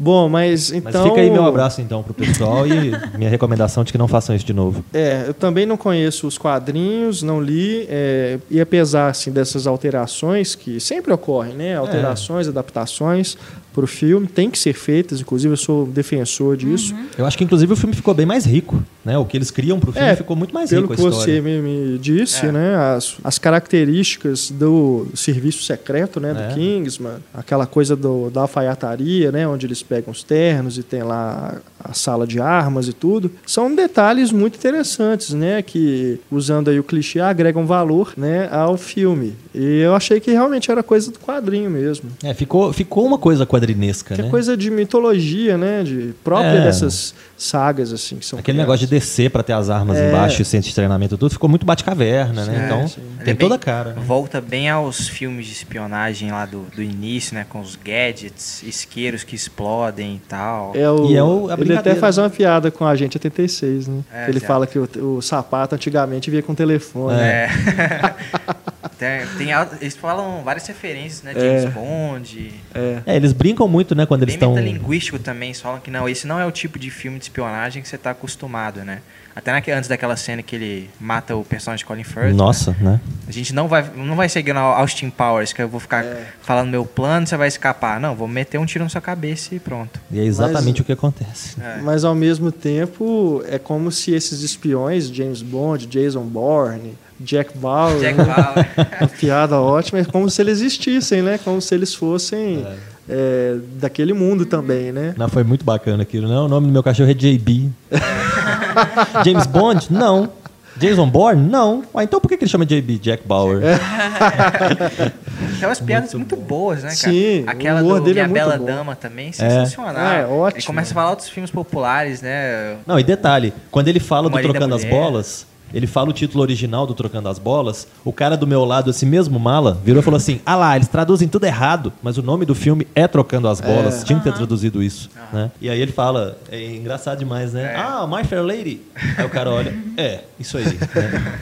Bom, mas Mas então. fica aí meu abraço então pro pessoal e minha recomendação de que não façam isso de novo. É, eu também não conheço os quadrinhos, não li, é, e apesar assim, dessas alterações que sempre ocorrem, né? Alterações, adaptações para o filme, tem que ser feitas, inclusive eu sou defensor disso. Eu acho que inclusive o filme ficou bem mais rico, né? O que eles criam pro filme É, ficou muito mais Pelo rico a que você me, me disse, É. né? As, as características do serviço secreto, né? Do É. Kingsman, aquela coisa do, da alfaiataria, né? Onde eles pegam os ternos e tem lá a, a sala de armas e tudo. São detalhes muito interessantes, né? Que, usando aí o clichê, agregam valor né, ao filme. E eu achei que realmente era coisa do quadrinho mesmo. É, ficou, ficou uma coisa quadrinesca, Que né? é coisa de mitologia, né? De, própria É. dessas sagas, assim, que são Aquele criadas. negócio de descer pra ter as armas É. embaixo e centro de treinamento tudo, ficou muito bate-caverna, né? Sim, então, sim. Tem é bem- toda a cara. né? Volta bem aos filmes de espionagem lá do, do início, né? Com os gadgets, isqueiros que explodem e tal. É o, E é o- a ele até faz uma piada com a gente 86, né? É, ele já. fala que o, o sapato antigamente vinha com telefone. É. tem, tem eles falam várias referências, né? É. James Bond. É. É, eles brincam muito, né, quando eles Bem estão... metalinguístico também, eles falam que não, esse não é o tipo de filme de espionagem que você tá acostumado, né? Até naque- antes daquela cena que ele mata o personagem de Colin Firth. Nossa, né? A gente não vai, não vai seguir na Austin Powers, que eu vou ficar É. falando meu plano, você vai escapar. Não, vou meter um tiro na sua cabeça e pronto. E é exatamente o que acontece. É. Mas ao mesmo tempo, é como se esses espiões, James Bond, Jason Bourne, Jack Bauer, Jack né? Bauer. uma piada ótima, é como se eles existissem, né? Como se eles fossem é, daquele mundo também, né? Não, foi muito bacana aquilo, né? O nome do meu cachorro é JB. James Bond? Não. Jason Bourne? Não. Ah, então por que que ele chama JB? Jack Bauer. É. Tem umas piadas muito, boas, né, cara? Sim, Aquela o humor do dele é Minha muito Bela bom. Dama também, sensacional. Ah, é ótimo. Ele começa a falar outros filmes populares, né? Não, e detalhe, quando ele fala do Uma Trocando as. Bolas, ele fala o título original do Trocando as Bolas, o cara do meu lado, esse mesmo mala, virou e falou assim, ah lá, eles traduzem tudo errado, mas o nome do filme é Trocando as Bolas, tinha que ter traduzido isso, né? E aí ele fala, é engraçado demais, né? É. Ah, My Fair Lady. Aí o cara olha, é, isso aí, né?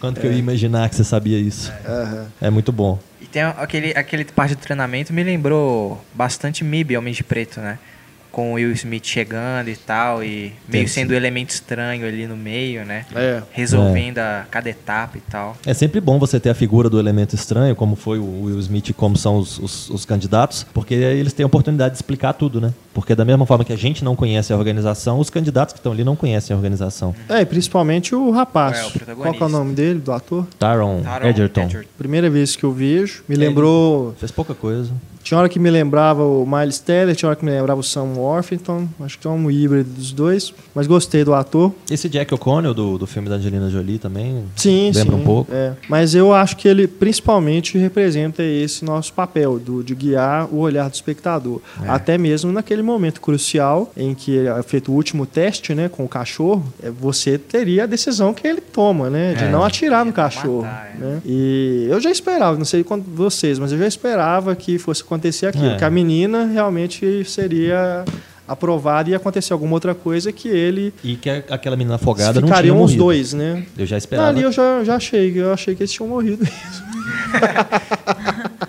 Quando que eu ia imaginar que você sabia isso? Aham. É muito bom. E tem aquele, aquele parte do treinamento me lembrou bastante MIB, Homem de Preto, né? Com o Will Smith chegando e tal, e meio sim. sendo um elemento estranho ali no meio, né? É. Resolvendo a, cada etapa e tal. É sempre bom você ter a figura do elemento estranho, como foi o Will Smith e como são os, os- os candidatos, porque eles têm a oportunidade de explicar tudo, né? Porque da mesma forma que a gente não conhece a organização, os candidatos que estão ali não conhecem a organização. É, e principalmente o rapaz. É, o Qual é o nome dele, do ator? Taron, Taron Egerton. Primeira vez que eu vejo. Me Ele- lembrou. Fez pouca coisa. Tinha hora que me lembrava o Miles Teller, tinha hora que me lembrava o Sam Worthington. Acho que é um híbrido dos dois. Mas gostei do ator. Esse Jack O'Connell do, do filme da Angelina Jolie também Sim, lembra sim. um pouco. é. Mas eu acho que ele principalmente representa esse nosso papel do, de guiar o olhar do espectador. É. Até mesmo naquele momento crucial em que é feito o último teste né, com o cachorro, é, você teria a decisão que ele toma, né? De É. não atirar no cachorro. matar, é. né? E eu já esperava, não sei quanto vocês, mas eu já esperava que fosse acontecer aquilo. É. Que a menina realmente seria aprovada e ia acontecer alguma outra coisa que ele E que a- aquela menina afogada não tinha ficariam os morrido. dois, né? Eu já esperava. Ali eu já, já achei, eu achei que eles tinham morrido.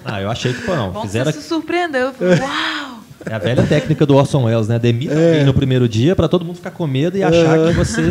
Ah, eu achei que, pô, não. Bom, Fizeram você se surpreendeu. Eu falei, Uau! É a velha técnica do Orson Welles, né? Demita alguém no primeiro dia pra todo mundo ficar com medo e achar que você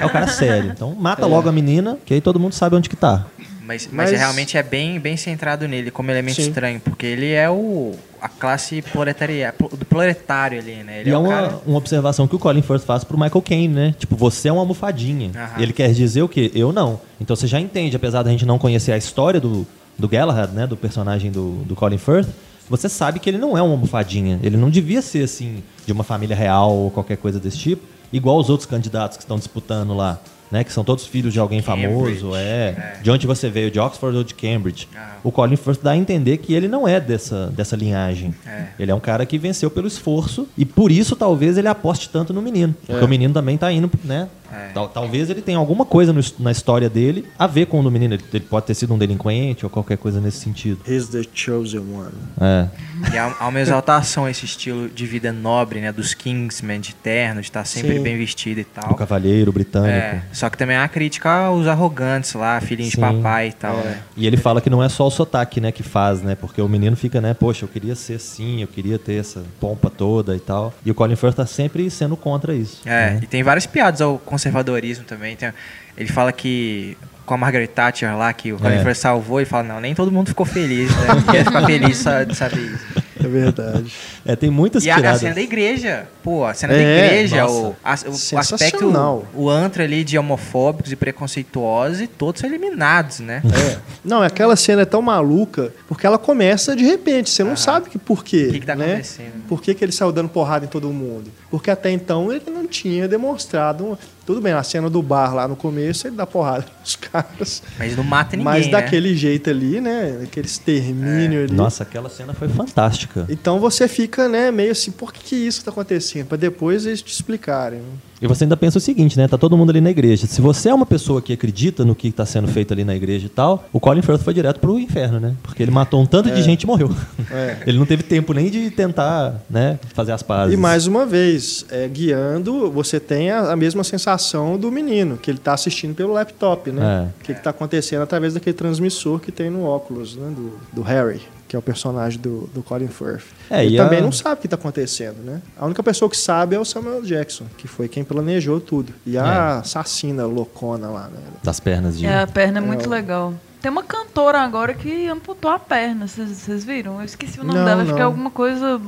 é o cara sério. Então mata logo a menina, que aí todo mundo sabe onde que tá. Mas, mas, Mas- realmente é bem, bem centrado nele como elemento Sim. estranho, porque ele é o a classe proletaria, do proletário ali, né? Ele e é o uma, cara- uma observação que o Colin Firth faz pro Michael Caine, né? Tipo, você é uma almofadinha. Aham. Ele quer dizer o quê? Eu não. Então você já entende, apesar da gente não conhecer a história do, do Galahad, né? Do personagem do, do Colin Firth, você sabe que ele não é uma almofadinha. Ele não devia ser, assim, de uma família real ou qualquer coisa desse tipo, igual os outros candidatos que estão disputando lá. Né, que são todos filhos de alguém Cambridge, famoso, é, é. De onde você veio, de Oxford ou de Cambridge. Ah. O Colin Firth dá a entender que ele não é dessa, dessa linhagem. É. Ele é um cara que venceu pelo esforço e por isso talvez ele aposte tanto no menino. Porque É. o menino também tá indo, né? É. Tal- talvez ele tenha alguma coisa no- na história dele a ver com o menino. Ele, ele pode ter sido um delinquente ou qualquer coisa nesse sentido. He's the chosen one. É. E há, há uma exaltação a esse estilo de vida nobre, né? Dos Kingsmen, de terno, de estar sempre Sim. bem vestido e O tal. cavalheiro britânico. É, só que também há uma crítica aos arrogantes lá, filhinhos de papai e tal, É. né? E ele fala que não é só o sotaque, né, que faz, né? Porque o menino fica, né, poxa, eu queria ser assim, eu queria ter essa pompa toda e tal. E o Colin Firth tá sempre sendo contra isso. É, né? e tem várias piadas ao conservadorismo também. Tem- ele fala que com a Margaret Thatcher lá, que o Colin É. Salvou, ele fala, não, nem todo mundo ficou feliz, né? Ficar feliz de saber isso. É verdade. É, tem muitas E a, a cena da igreja, pô, a cena da É, igreja, nossa. o, a- o- aspecto, o antro ali de homofóbicos e preconceituosos, e todos são eliminados, né? É. Não, aquela cena é tão maluca porque ela começa de repente. Você não sabe que por quê. O que que tá né? acontecendo? Por que, que ele saiu dando porrada em todo mundo? Porque até então ele não tinha demonstrado. um- Tudo bem, a cena do bar lá no começo ele dá porrada nos caras. Mas não mata ninguém, Mas né? daquele jeito ali, né? Aquele extermínio ali. Nossa, aquela cena foi fantástica. Então você fica, né, meio assim, por que, que isso tá acontecendo? Pra depois eles te explicarem. E você ainda pensa o seguinte, né? Tá todo mundo ali na igreja. Se você é uma pessoa que acredita no que está sendo feito ali na igreja e tal, o Colin Firth foi direto pro inferno, né? Porque ele matou um tanto de gente e morreu. É. Ele não teve tempo nem de tentar, né, fazer as pazes. E mais uma vez, é, guiando, você tem a, a mesma sensação do menino, que ele tá assistindo pelo laptop, né? É. O que, que tá acontecendo através daquele transmissor que tem no óculos, né? Do, do Harry, que é o personagem do, do Colin Firth. É, ele e também a- não sabe o que tá acontecendo, né? A única pessoa que sabe é o Samuel Jackson, que foi quem planejou tudo. E É. a assassina loucona lá, né? Das pernas de... É, a perna é É, muito o- legal. Tem uma cantora agora que amputou a perna, vocês viram? Eu esqueci o nome Não, dela, acho que é alguma coisa.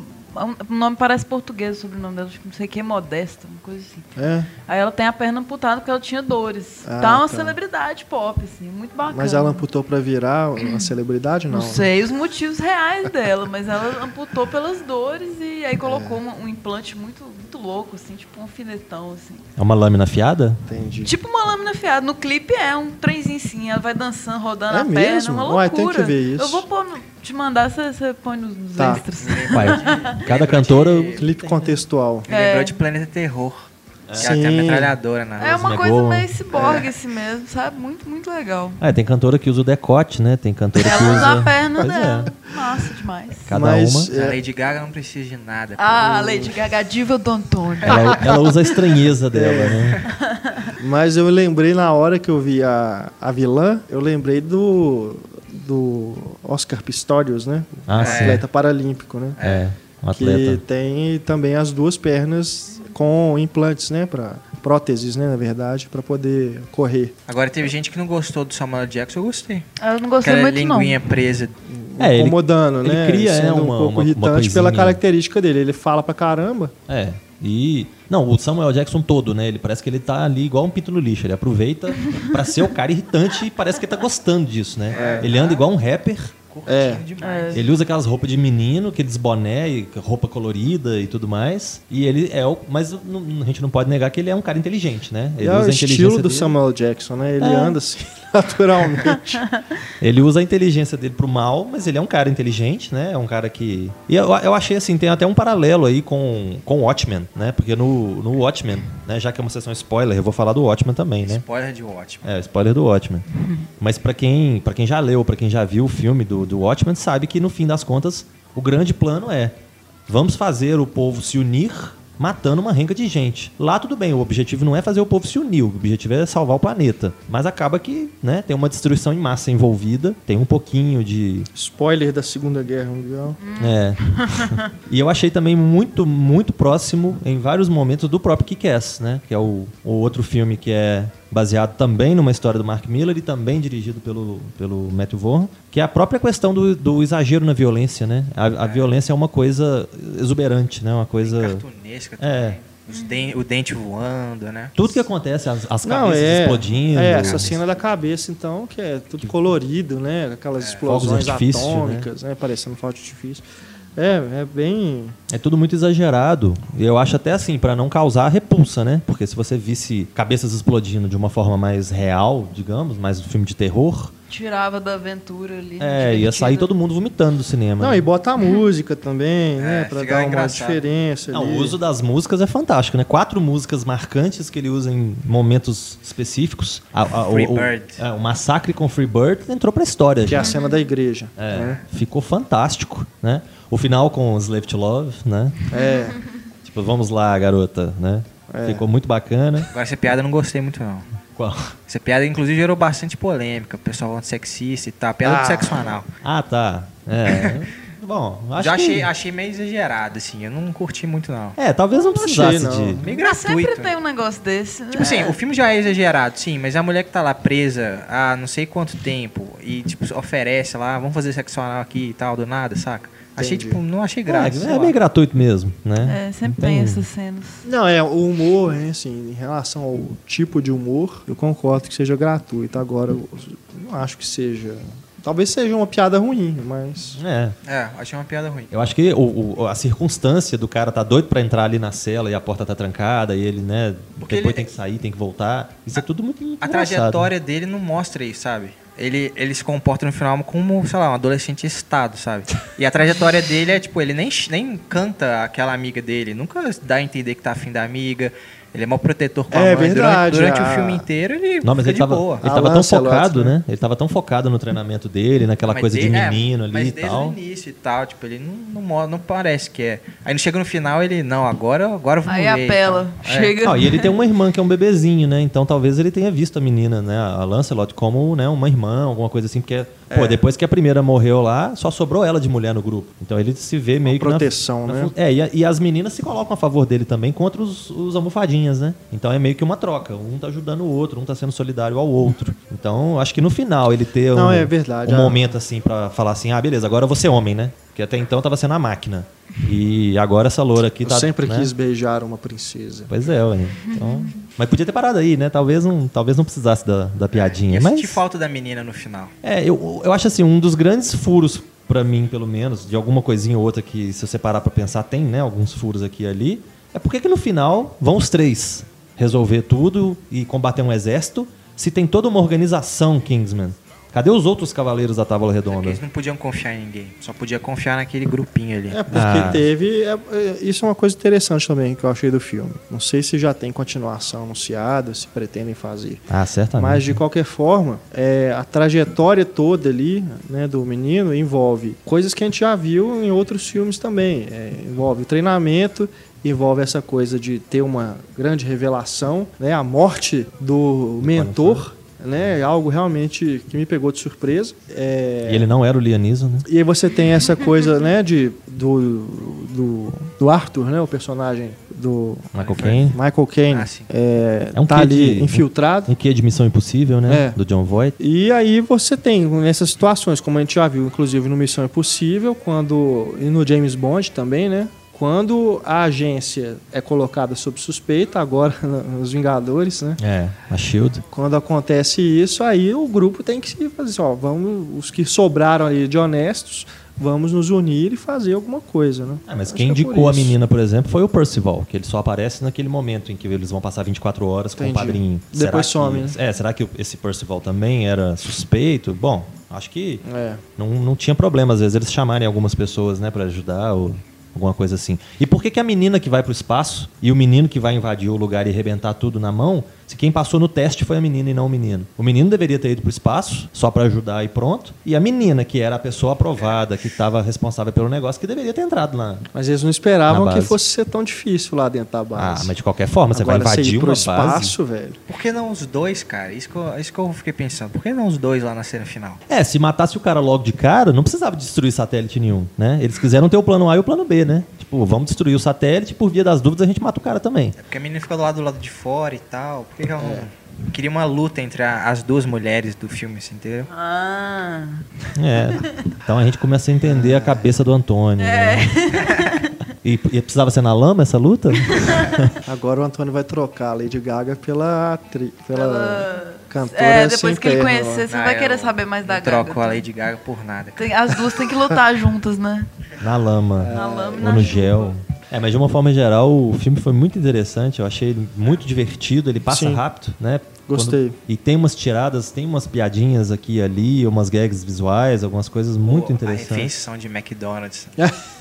O nome parece português, o sobrenome dela, não sei o que, é modesta, uma coisa assim. É, Aí ela tem a perna amputada porque ela tinha dores. Ah, tá uma tá. celebridade pop, assim, muito bacana. mas ela amputou pra virar uma celebridade, não? Não sei os motivos reais dela, mas ela amputou pelas dores e aí colocou É. uma- um implante muito, muito louco, assim, tipo um alfinetão, assim. É uma lâmina afiada? Entendi. Tipo uma lâmina fiada. No clipe é um trenzinho assim, ela vai dançando, rodando É a perna, mesmo? uma Uai, loucura. tem que ver isso. Eu vou pôr no- te mandar, você põe nos, nos Tá. extras. Pai, cada cantora... Clipe contextual. Me lembrou É. de Planeta Terror. Que Sim. ela tem a metralhadora na É uma coisa meio ciborgue assim mesmo, sabe? Muito, muito legal. É, tem cantora que usa o decote, né? Tem cantora que Ela usa... usa a perna Pois dela. é. Massa demais. Cada Mas, uma... A é, Lady Gaga não precisa de nada. Ah, a Lady Gaga diva do Antônio. Ela, ela usa a estranheza dela, É. né? Mas eu lembrei na hora que eu vi a, a vilã, eu lembrei do, do Oscar Pistorius, né? Ah, sim. atleta paralímpico, né? É, um Que atleta. tem também as duas pernas com implantes, né? Pra, próteses, né? Na verdade, para poder correr. Agora teve gente que não gostou do Samuel Jackson, eu gostei. Eu não gostei Aquela muito, não. linguinha presa. É, ele- incomodando, ele né? cria, é, Sendo uma- um pouco uma- uma irritante pela coisinha. característica dele. Ele fala pra caramba. É. E. Não, o Samuel Jackson todo, né? Ele parece que ele tá ali igual um pinto no lixo. Ele aproveita pra ser o cara irritante e parece que ele tá gostando disso, né? Ele anda igual um rapper. É. demais. Ele usa aquelas roupas de menino, aqueles boné e roupa colorida e tudo mais. E ele é o. Mas não- a gente não pode negar que ele é um cara inteligente, né? Ele é o estilo do dele. Samuel Jackson, né? Ele É. anda assim, naturalmente. Ele usa a inteligência dele pro mal, mas ele é um cara inteligente, né? É um cara que. E eu, eu achei assim, tem até um paralelo aí com, com o Watchmen, né? Porque no, no Watchmen, né? Já que é uma sessão spoiler, eu vou falar do Watchmen também, né? Spoiler de ótimo. É, spoiler do Watchmen. Mas pra quem, pra quem já leu, pra quem já viu o filme do, do Watchmen, sabe que no fim das contas, o grande plano é: vamos fazer o povo se unir matando uma renca de gente. Lá tudo bem, o objetivo não é fazer o povo se unir, o objetivo é salvar o planeta. Mas acaba que, né, tem uma destruição em massa envolvida, tem um pouquinho de Spoiler da Segunda Guerra Mundial. é. e eu achei também muito, muito próximo em vários momentos do próprio Kick-Ass, né? Que é o, o outro filme que é baseado também numa história do Mark Miller e também dirigido pelo, pelo Matthew Vaughn, que é a própria questão do, do exagero na violência, né? A, a violência é uma coisa exuberante, né? Uma coisa... Cartunesca É. também. Os den- o dente voando, né? Tudo que acontece, as, as Não, cabeças é. explodindo. É, essa cena da cabeça, então, que é tudo colorido, né? Aquelas explosões Fogos de artifício, atômicas, né? Parecendo fogo de artifício. É, é bem. É tudo muito exagerado. Eu acho até assim, pra não causar repulsa, né? Porque se você visse cabeças explodindo de uma forma mais real, digamos, mais um filme de terror, Tirava da aventura ali. É, ia sair todo mundo vomitando do cinema. Não, né? e bota a música também, né? É, Pra fica dar uma engraçado. diferença. Não, ali. o uso das músicas é fantástico, né? Quatro músicas marcantes que ele usa em momentos específicos. A- a- o- Free o, Bird. é, o massacre com Free Bird entrou pra história. Que é a cena da igreja. É, né? ficou fantástico, né? O final com Slave to Love, né? É. Tipo, vamos lá, garota, né? É. Ficou muito bacana. Agora essa piada eu não gostei muito não. Qual? Essa piada inclusive gerou bastante polêmica, o pessoal falando sexista e tal, piada Ah. do sexo anal. Ah, tá. É. Bom, acho Já que... achei, achei meio exagerado, assim, eu não curti muito não. É, talvez não Não precisasse achei, não. de... Meio Mas sempre gratuito. tem um negócio desse. Tipo assim, o filme já é exagerado, sim, mas a mulher que tá lá presa há não sei quanto tempo e, tipo, oferece lá, vamos fazer sexo anal aqui e tal, do nada, saca? Achei, tipo, não achei graça. É, é meio gratuito mesmo, né? É, sempre tem essas cenas. Não, é, o humor, né, assim, em relação ao tipo de humor, eu concordo que seja gratuito. Agora, eu não acho que seja. Talvez seja uma piada ruim, mas. É. É, achei uma piada ruim. Eu acho que o, o- a circunstância do cara tá doido pra entrar ali na cela e a porta tá trancada e ele, né, Porque depois ele- tem que sair, tem que voltar. Isso é tudo muito A engraçado. trajetória dele não mostra isso, sabe? Ele, ele se comporta no final como, sei lá, um adolescente excitado, sabe? E a trajetória dele é, tipo, ele nem, nem canta aquela amiga dele, nunca dá a entender que tá afim da amiga. Ele é mal protetor com É a mãe. verdade, durante durante a- o filme inteiro, ele Não, mas fica ele de tava, boa. ele tava tão Lancelot, focado, né? né? Ele tava tão focado no treinamento dele, naquela Mas coisa de de- é, menino ali mas e desde tal. o início e tal, tipo, ele não, não, não parece que é. Aí não chega no final, ele, não, agora, agora eu vou Aí morrer apela, tal. É. chega. Não, e ele tem uma irmã que é um bebezinho, né? Então talvez ele tenha visto a menina, né? A Lancelot como né, uma irmã, alguma coisa assim, porque, pô, depois que a primeira morreu lá, só sobrou ela de mulher no grupo. Então ele se vê meio que. na- proteção, na né? fu- É, e, a- e as meninas se colocam a favor dele também contra os, os almofadinhas, né? Então é meio que uma troca. Um tá ajudando o outro, um tá sendo solidário ao outro. Então, acho que no final ele ter Não, um, é verdade, um momento assim pra falar assim, ah, beleza, agora eu ser homem, né? Porque até então tava sendo a máquina. E agora essa loura aqui Eu tá. sempre né? quis beijar uma princesa. Pois é, ué. Então, mas podia ter parado aí, né? Talvez não, talvez não precisasse da, da piadinha. Eu mas falta da menina no final. é, eu, eu acho assim, um dos grandes furos pra mim, pelo menos, de alguma coisinha ou outra que se você parar pra pensar, tem, né, alguns furos aqui e ali, é porque que no final vão os três resolver tudo e combater um exército, se tem toda uma organização Kingsman. Cadê os outros cavaleiros da Tábua Porque Redonda? eles não podiam confiar em ninguém. Só podia confiar naquele grupinho ali. É porque Ah. teve. é, é, isso é uma coisa interessante também que eu achei do filme. Não sei se já tem continuação anunciada, se pretendem fazer. Ah, certamente. Mas de qualquer forma, é, a trajetória toda ali né, do menino envolve coisas que a gente já viu em outros filmes também. É, envolve o treinamento, envolve essa coisa de ter uma grande revelação, né, a morte do mentor. Né, algo realmente que me pegou de surpresa. É, E ele não era o Lianiso, né? e aí você tem essa coisa, né, de, do, do, do Arthur, né, o personagem do Michael Caine. Michael Caine, Ah, é, É um tá ali de- infiltrado. Um quê de Missão Impossível, né? É. Do John Voight. E aí você tem nessas situações, como a gente já viu, inclusive no Missão Impossível, quando e no James Bond também, né? Quando a agência é colocada sob suspeita, agora nos Vingadores, né? É, a Shield. Quando acontece isso, aí o grupo tem que se fazer assim, ó, vamos, os que sobraram ali de honestos, vamos nos unir e fazer alguma coisa, né? Ah, mas Acho quem que é indicou a isso. menina, por exemplo, foi o Percival, que ele só aparece naquele momento em que eles vão passar 24 horas com Entendi. o padrinho. Depois Será some, que- né? É, será que esse Percival também era suspeito? Bom, acho que É. não, não tinha problema, às vezes, eles chamarem algumas pessoas, né, pra ajudar ou alguma coisa assim. E por que, que a menina que vai pro espaço e o menino que vai invadir o lugar e arrebentar tudo na mão, se quem passou no teste foi a menina e não o menino? O menino deveria ter ido pro espaço só pra ajudar e pronto. E a menina, que era a pessoa aprovada, que estava responsável pelo negócio, que deveria ter entrado na, Mas eles não esperavam que base. fosse ser tão difícil lá dentro da base. Ah, mas de qualquer forma, você Agora, vai você invadir ir pro uma espaço, velho. Por que não os dois, cara? Isso que, eu, isso que eu fiquei pensando. Por que não os dois lá na cena final? base. É, se matasse o cara logo de cara, não precisava destruir satélite nenhum, né? Eles quiseram ter o plano A e o plano B, né? Tipo, vamos destruir o satélite, por via das dúvidas a gente mata o cara também. É porque a menina fica do lado do lado de fora e tal. Por que, que ela não. É. Queria uma luta entre a- as duas mulheres do filme, assim, entendeu? Ah. É. Então a gente começa a entender a cabeça do Antônio. É. Né? E, e precisava ser na lama essa luta? Agora o Antônio vai trocar a Lady Gaga pela, atri... pela, Pela- cantora É, depois sem que ele conhecer, você Ah, vai eu querer saber mais da não Gaga. Troco a tá? Lady Gaga por nada. Tem- as duas têm que lutar juntas, né? Na lama. Na lama e ou na no chuva. gel. É, mas de uma forma geral, o filme foi muito interessante. Eu achei ele muito divertido. Ele passa Sim. rápido, né? Gostei. E tem umas tiradas, tem umas piadinhas aqui e ali, umas gags visuais, algumas coisas muito Pô, A interessantes. refeição de McDonald's.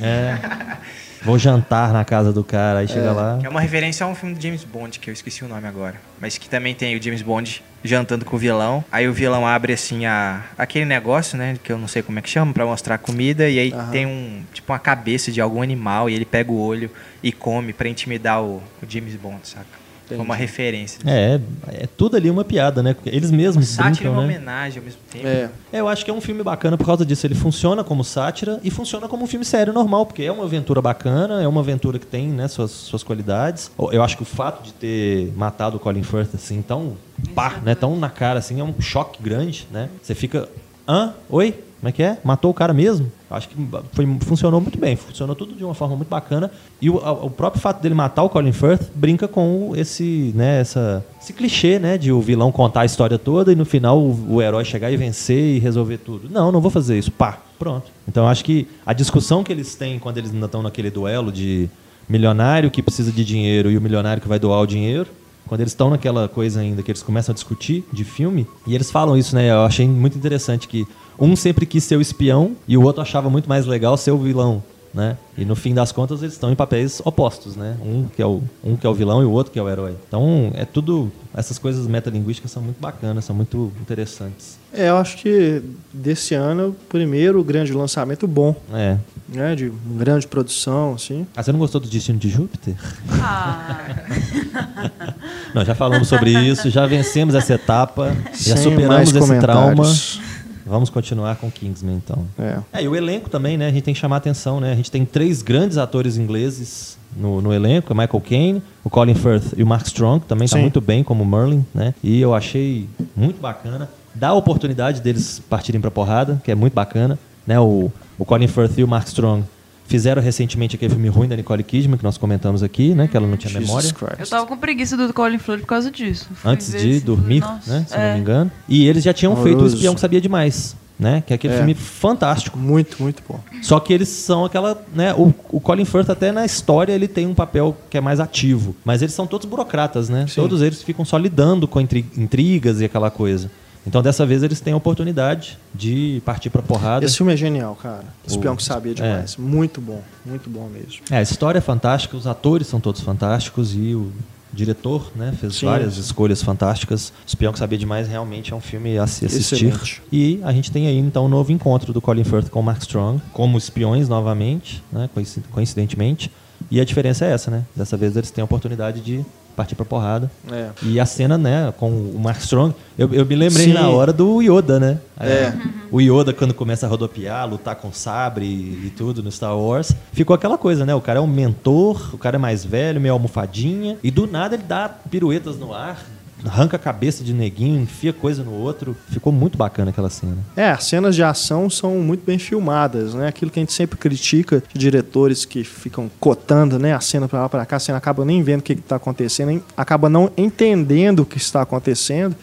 É. Vou jantar na casa do cara, aí chega lá. É uma referência a um filme do James Bond, que eu esqueci o nome agora. Mas que também tem o James Bond jantando com o vilão. Aí o vilão abre assim a, aquele negócio, né? Que eu não sei como é que chama, pra mostrar comida. E aí Aham. tem um. Tipo uma cabeça de algum animal. E ele pega o olho e come pra intimidar o, o James Bond, saca? Foi uma Entendi. referência. É, é tudo ali uma piada, né? Eles mesmos Sátira e brincam, uma né? homenagem ao mesmo tempo. É. É, eu acho que é um filme bacana por causa disso. Ele funciona como sátira e funciona como um filme sério normal, porque é uma aventura bacana, é uma aventura que tem né, suas, suas qualidades. Eu acho que o fato de ter matado o Colin Firth assim, tão pá, né, tão na cara assim, é um choque grande, né? Você fica, hã? Oi? Como é que é? Matou o cara mesmo? Acho que foi, funcionou muito bem, funcionou tudo de uma forma muito bacana. E o, o próprio fato dele matar o Colin Firth brinca com esse, né, essa, esse clichê, né, de o vilão contar a história toda e no final o, o herói chegar e vencer e resolver tudo. Não, não vou fazer isso. Pá, pronto. Então acho que a discussão que eles têm quando eles ainda estão naquele duelo de milionário que precisa de dinheiro e o milionário que vai doar o dinheiro, quando eles estão naquela coisa ainda que eles começam a discutir de filme, e eles falam isso, né? Eu achei muito interessante que um sempre quis ser o espião e o outro achava muito mais legal ser o vilão, né? E no fim das contas eles estão em papéis opostos, né? Um que é o um que é o vilão e o outro que é o herói. Então, é tudo essas coisas metalinguísticas são muito bacanas, são muito interessantes. É, eu acho que desse ano é o primeiro grande lançamento bom, É. né? De grande produção, assim. Ah, você não gostou do Destino de Júpiter? Ah, Não, já falamos sobre isso, já vencemos essa etapa, já Sem superamos mais esse trauma. Vamos continuar com Kingsman, então. É. É, e o elenco também, né? A gente tem que chamar a atenção, né? A gente tem três grandes atores ingleses no, no elenco, o Michael Caine, o Colin Firth e o Mark Strong, que também está muito bem como Merlin, né? E eu achei muito bacana. Dá a oportunidade deles partirem pra porrada, que é muito bacana, né? O, o Colin Firth e o Mark Strong fizeram recentemente aquele filme ruim da Nicole Kidman, que nós comentamos aqui, né? Que ela não tinha Jesus memória. Christ. eu tava com preguiça do Colin Firth por causa disso. Fui antes de esse dormir, nossa, né? Se é. não me engano. E eles já tinham feito o. Espião que Sabia Demais, né? Que é aquele É. filme fantástico. Muito, muito bom. Só que eles são aquela, né? O, o Colin Firth até na história ele tem um papel que é mais ativo, mas eles são todos burocratas, né? Sim. Todos eles ficam só lidando com intri- intrigas e aquela coisa. Então dessa vez eles têm a oportunidade de partir pra porrada. Esse filme é genial, cara. Espião O- que sabia é. demais. Muito bom, muito bom mesmo. É, a história é fantástica, os atores são todos fantásticos e o diretor, né, fez Sim. várias escolhas fantásticas. O Espião que Sabia Demais realmente é um filme a se assistir. Excelente. E a gente tem aí então um novo encontro do Colin Firth com o Mark Strong, como espiões novamente, né, coinci- coincidentemente. E a diferença é essa, né? Dessa vez eles têm a oportunidade de partir pra porrada. É. E a cena, né, com o Mark Strong, eu, eu me lembrei Sim. na hora do Yoda, né? É. O Yoda, quando começa a rodopiar, lutar com sabre e, e tudo no Star Wars, ficou aquela coisa, né? O cara é um mentor, o cara é mais velho, meio almofadinha, e do nada ele dá piruetas no ar, arranca a cabeça de neguinho, enfia coisa no outro. Ficou muito bacana aquela cena. É, as cenas de ação são muito bem filmadas, né? Aquilo que a gente sempre critica de diretores que ficam cotando, né, a cena pra lá pra cá, a cena acaba nem vendo o que está acontecendo, nem- acaba não entendendo o que está acontecendo.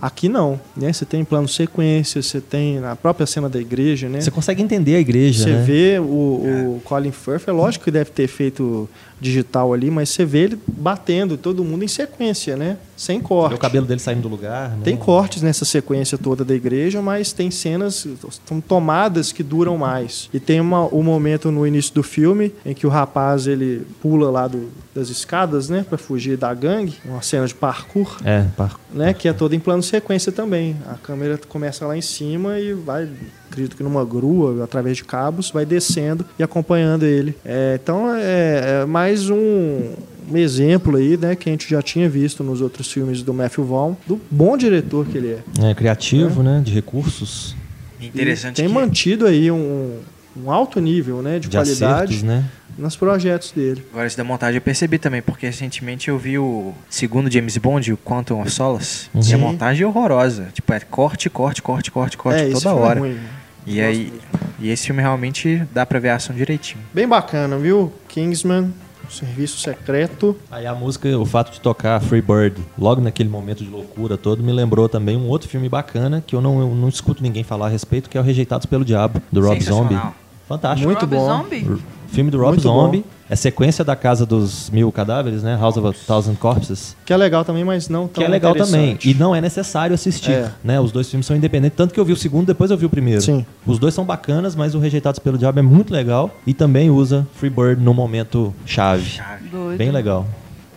Aqui não, né? Você tem plano sequência, você tem na própria cena da igreja, né? Você consegue entender a igreja, Você né? vê o, o Colin Firth, é lógico que deve ter feito digital ali, mas você vê ele batendo todo mundo em sequência, né? Sem corte. O cabelo dele saindo do lugar, né? Tem cortes nessa sequência toda da igreja, mas tem cenas, são tomadas que duram mais. E tem uma, um momento no início do filme em que o rapaz ele pula lá do- das escadas, né, para fugir da gangue, uma cena de parkour, É, par- né, que é toda em plano sequência também. A câmera começa lá em cima e vai, acredito que numa grua, através de cabos, vai descendo e acompanhando ele. É, então é, é mais um, um exemplo aí, né, que a gente já tinha visto nos outros filmes do Matthew Vaughn, do bom diretor que ele é. é criativo, né? De recursos, Interessante E tem que mantido aí um, um alto nível, né, de, de qualidade acertos, né? nos projetos dele. Agora, isso da montagem eu percebi também, porque recentemente eu vi o segundo James Bond, o Quantum of Solace, e a Sim. montagem é horrorosa. Tipo, é corte, corte, corte, corte, corte é, toda é hora. ruim. E aí, e esse filme realmente dá pra ver a ação direitinho. Bem bacana, viu? Kingsman, Serviço Secreto. Aí a música, o fato de tocar Free Bird, logo naquele momento de loucura todo, me lembrou também um outro filme bacana que eu não, eu não escuto ninguém falar a respeito, que é o Rejeitados pelo Diabo, do Rob Zombie. Fantástico. Muito Rob bom. Zombie? Filme do Rob Muito Zombie. bom. É sequência da Casa dos Mil Cadáveres, né? House of a Thousand Corpses. Que é legal também, mas não tão Que é legal também. E não é necessário assistir. É. Né? Os dois filmes são independentes. Tanto que eu vi o segundo, depois eu vi o primeiro. Sim. Os dois são bacanas, mas o Rejeitados pelo Diabo é muito legal. E também usa Freebird no momento chave. Doido. Bem legal.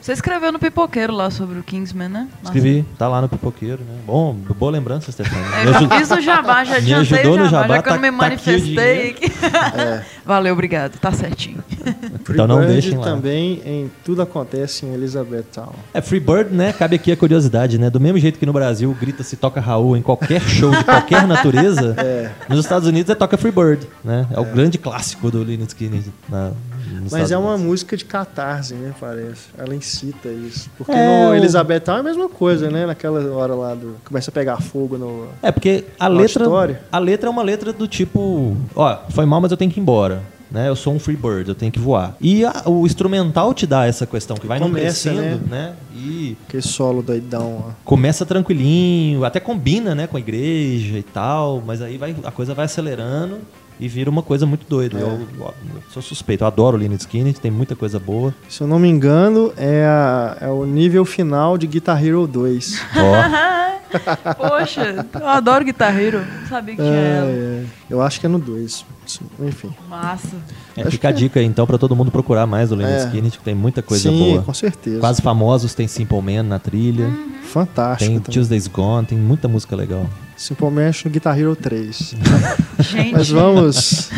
Você escreveu no Pipoqueiro lá sobre o Kingsman, né? Escrevi, tá lá no pipoqueiro, né? Bom, boa lembrança, Stefano. É, eu já fiz o jabá, já Me adiantei ajudou o no jabá, jabá, já que eu não tá- me tá aqui manifestei. É. Valeu, obrigado. Tá certinho. Então não Freebird deixem lá. também em Tudo Acontece em Elizabethtown. É, Freebird, né? Cabe aqui a curiosidade, né? Do mesmo jeito que no Brasil grita se toca Raul em qualquer show de qualquer natureza, É. nos Estados Unidos é toca Freebird, né? É, o grande clássico do Lynyrd Skynyrd na, Mas é uma Unidos. música de catarse, né? Parece. Ela incita isso. Porque É, no o- Elizabethtown é a mesma coisa, né? Naquela hora lá do. Começa a pegar fogo no. É, porque a letra, história. a letra é uma letra do tipo, ó, foi mal, mas eu tenho que ir embora. Né? Eu sou um free bird, eu tenho que voar. E a- o instrumental te dá essa questão, que vai não Começa, crescendo, né? E Aquele solo doidão, ó. começa tranquilinho, até combina, né, com a igreja e tal, mas aí vai, a coisa vai acelerando e vira uma coisa muito doida. É. Eu, eu sou suspeito, eu adoro o Lynyrd Skynyrd, tem muita coisa boa. Se eu não me engano, é, a- é o nível final de Guitar Hero 2. Ó, Poxa, eu adoro Guitar Hero. Não sabia que tinha ela. É, é. Eu acho que é no 2. Sim, Enfim. Massa. é, fica a dica aí, então para todo mundo procurar mais do Lynyrd É. Skynyrd, que tem muita coisa Sim, boa. com certeza. Quase famosos tem Simple Man na trilha, Fantástico. tem também. Tuesdays Gone, tem muita música legal. Simplesmente no Guitar Hero 3. Gente, Mas vamos,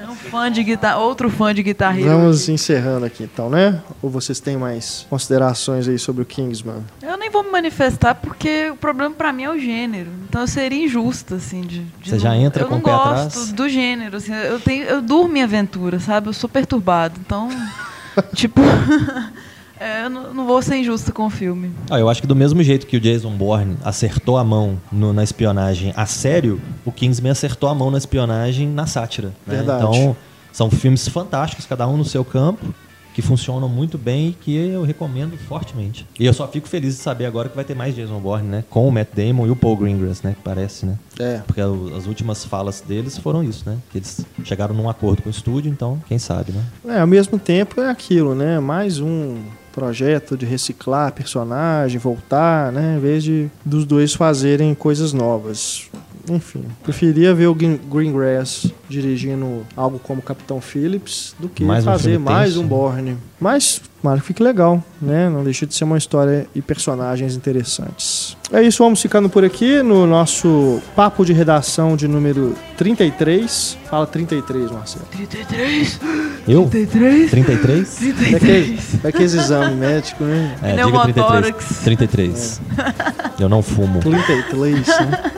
é um fã de guitarra, outro fã de Guitar Hero. vamos encerrando aqui então, né? Ou vocês têm mais considerações aí sobre o Kingsman? Eu nem vou me manifestar porque o problema pra mim é o gênero. Então eu seria injusta, assim, de. de Você não- já entra eu com não o pé gosto atrás? do gênero, assim, eu tenho, eu durmo em aventura, sabe? Eu sou perturbado, então, tipo, é, eu não, não vou ser injusta com o filme. Ah, eu acho que do mesmo jeito que o Jason Bourne acertou a mão no- na espionagem a sério, o Kingsman acertou a mão na espionagem na sátira. né? Verdade. Então, são filmes fantásticos, cada um no seu campo, que funcionam muito bem e que eu recomendo fortemente. E eu só fico feliz de saber agora que vai ter mais Jason Bourne, né? Com o Matt Damon e o Paul Greengrass, né? Que parece, né? É. Porque as últimas falas deles foram isso, né? Que eles chegaram num acordo com o estúdio, então, quem sabe, né? É, ao mesmo tempo é aquilo, né? Mais um projeto de reciclar personagem, voltar, né? Em vez de dos dois fazerem coisas novas. Enfim, preferia ver o Green- Greengrass dirigindo algo como Capitão Phillips do que Mais um fazer filme mais tenso, um né? Borne. Mas, claro que fique legal, né? Não deixa de ser uma história e personagens interessantes. É isso, vamos ficando por aqui no nosso papo de redação de número 33. Fala 33, Marcelo. 33? Eu? 33? 33? É aquele, é aquele exame médico, né? É, diga 33. Pneumotórax. 33. Eu não fumo. 33, né?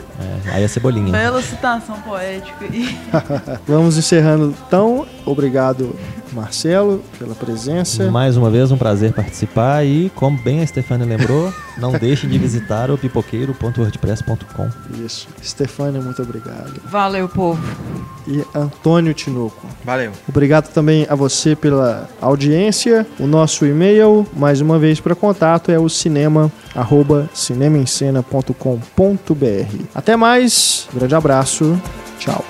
É, aí é cebolinha. Bela citação poética. Vamos encerrando então. Obrigado, Marcelo, pela presença. Mais uma vez, um prazer participar e, como bem a Stefania lembrou, não deixem de visitar o pipoqueiro.wordpress.com. Isso. Stefânia, muito obrigado. valeu, povo. E Antônio Tinoco. Valeu. Obrigado também a você pela audiência. O nosso e-mail, mais uma vez para contato, é o cinema arroba cinemaencena.com.br. Até mais, grande abraço, tchau.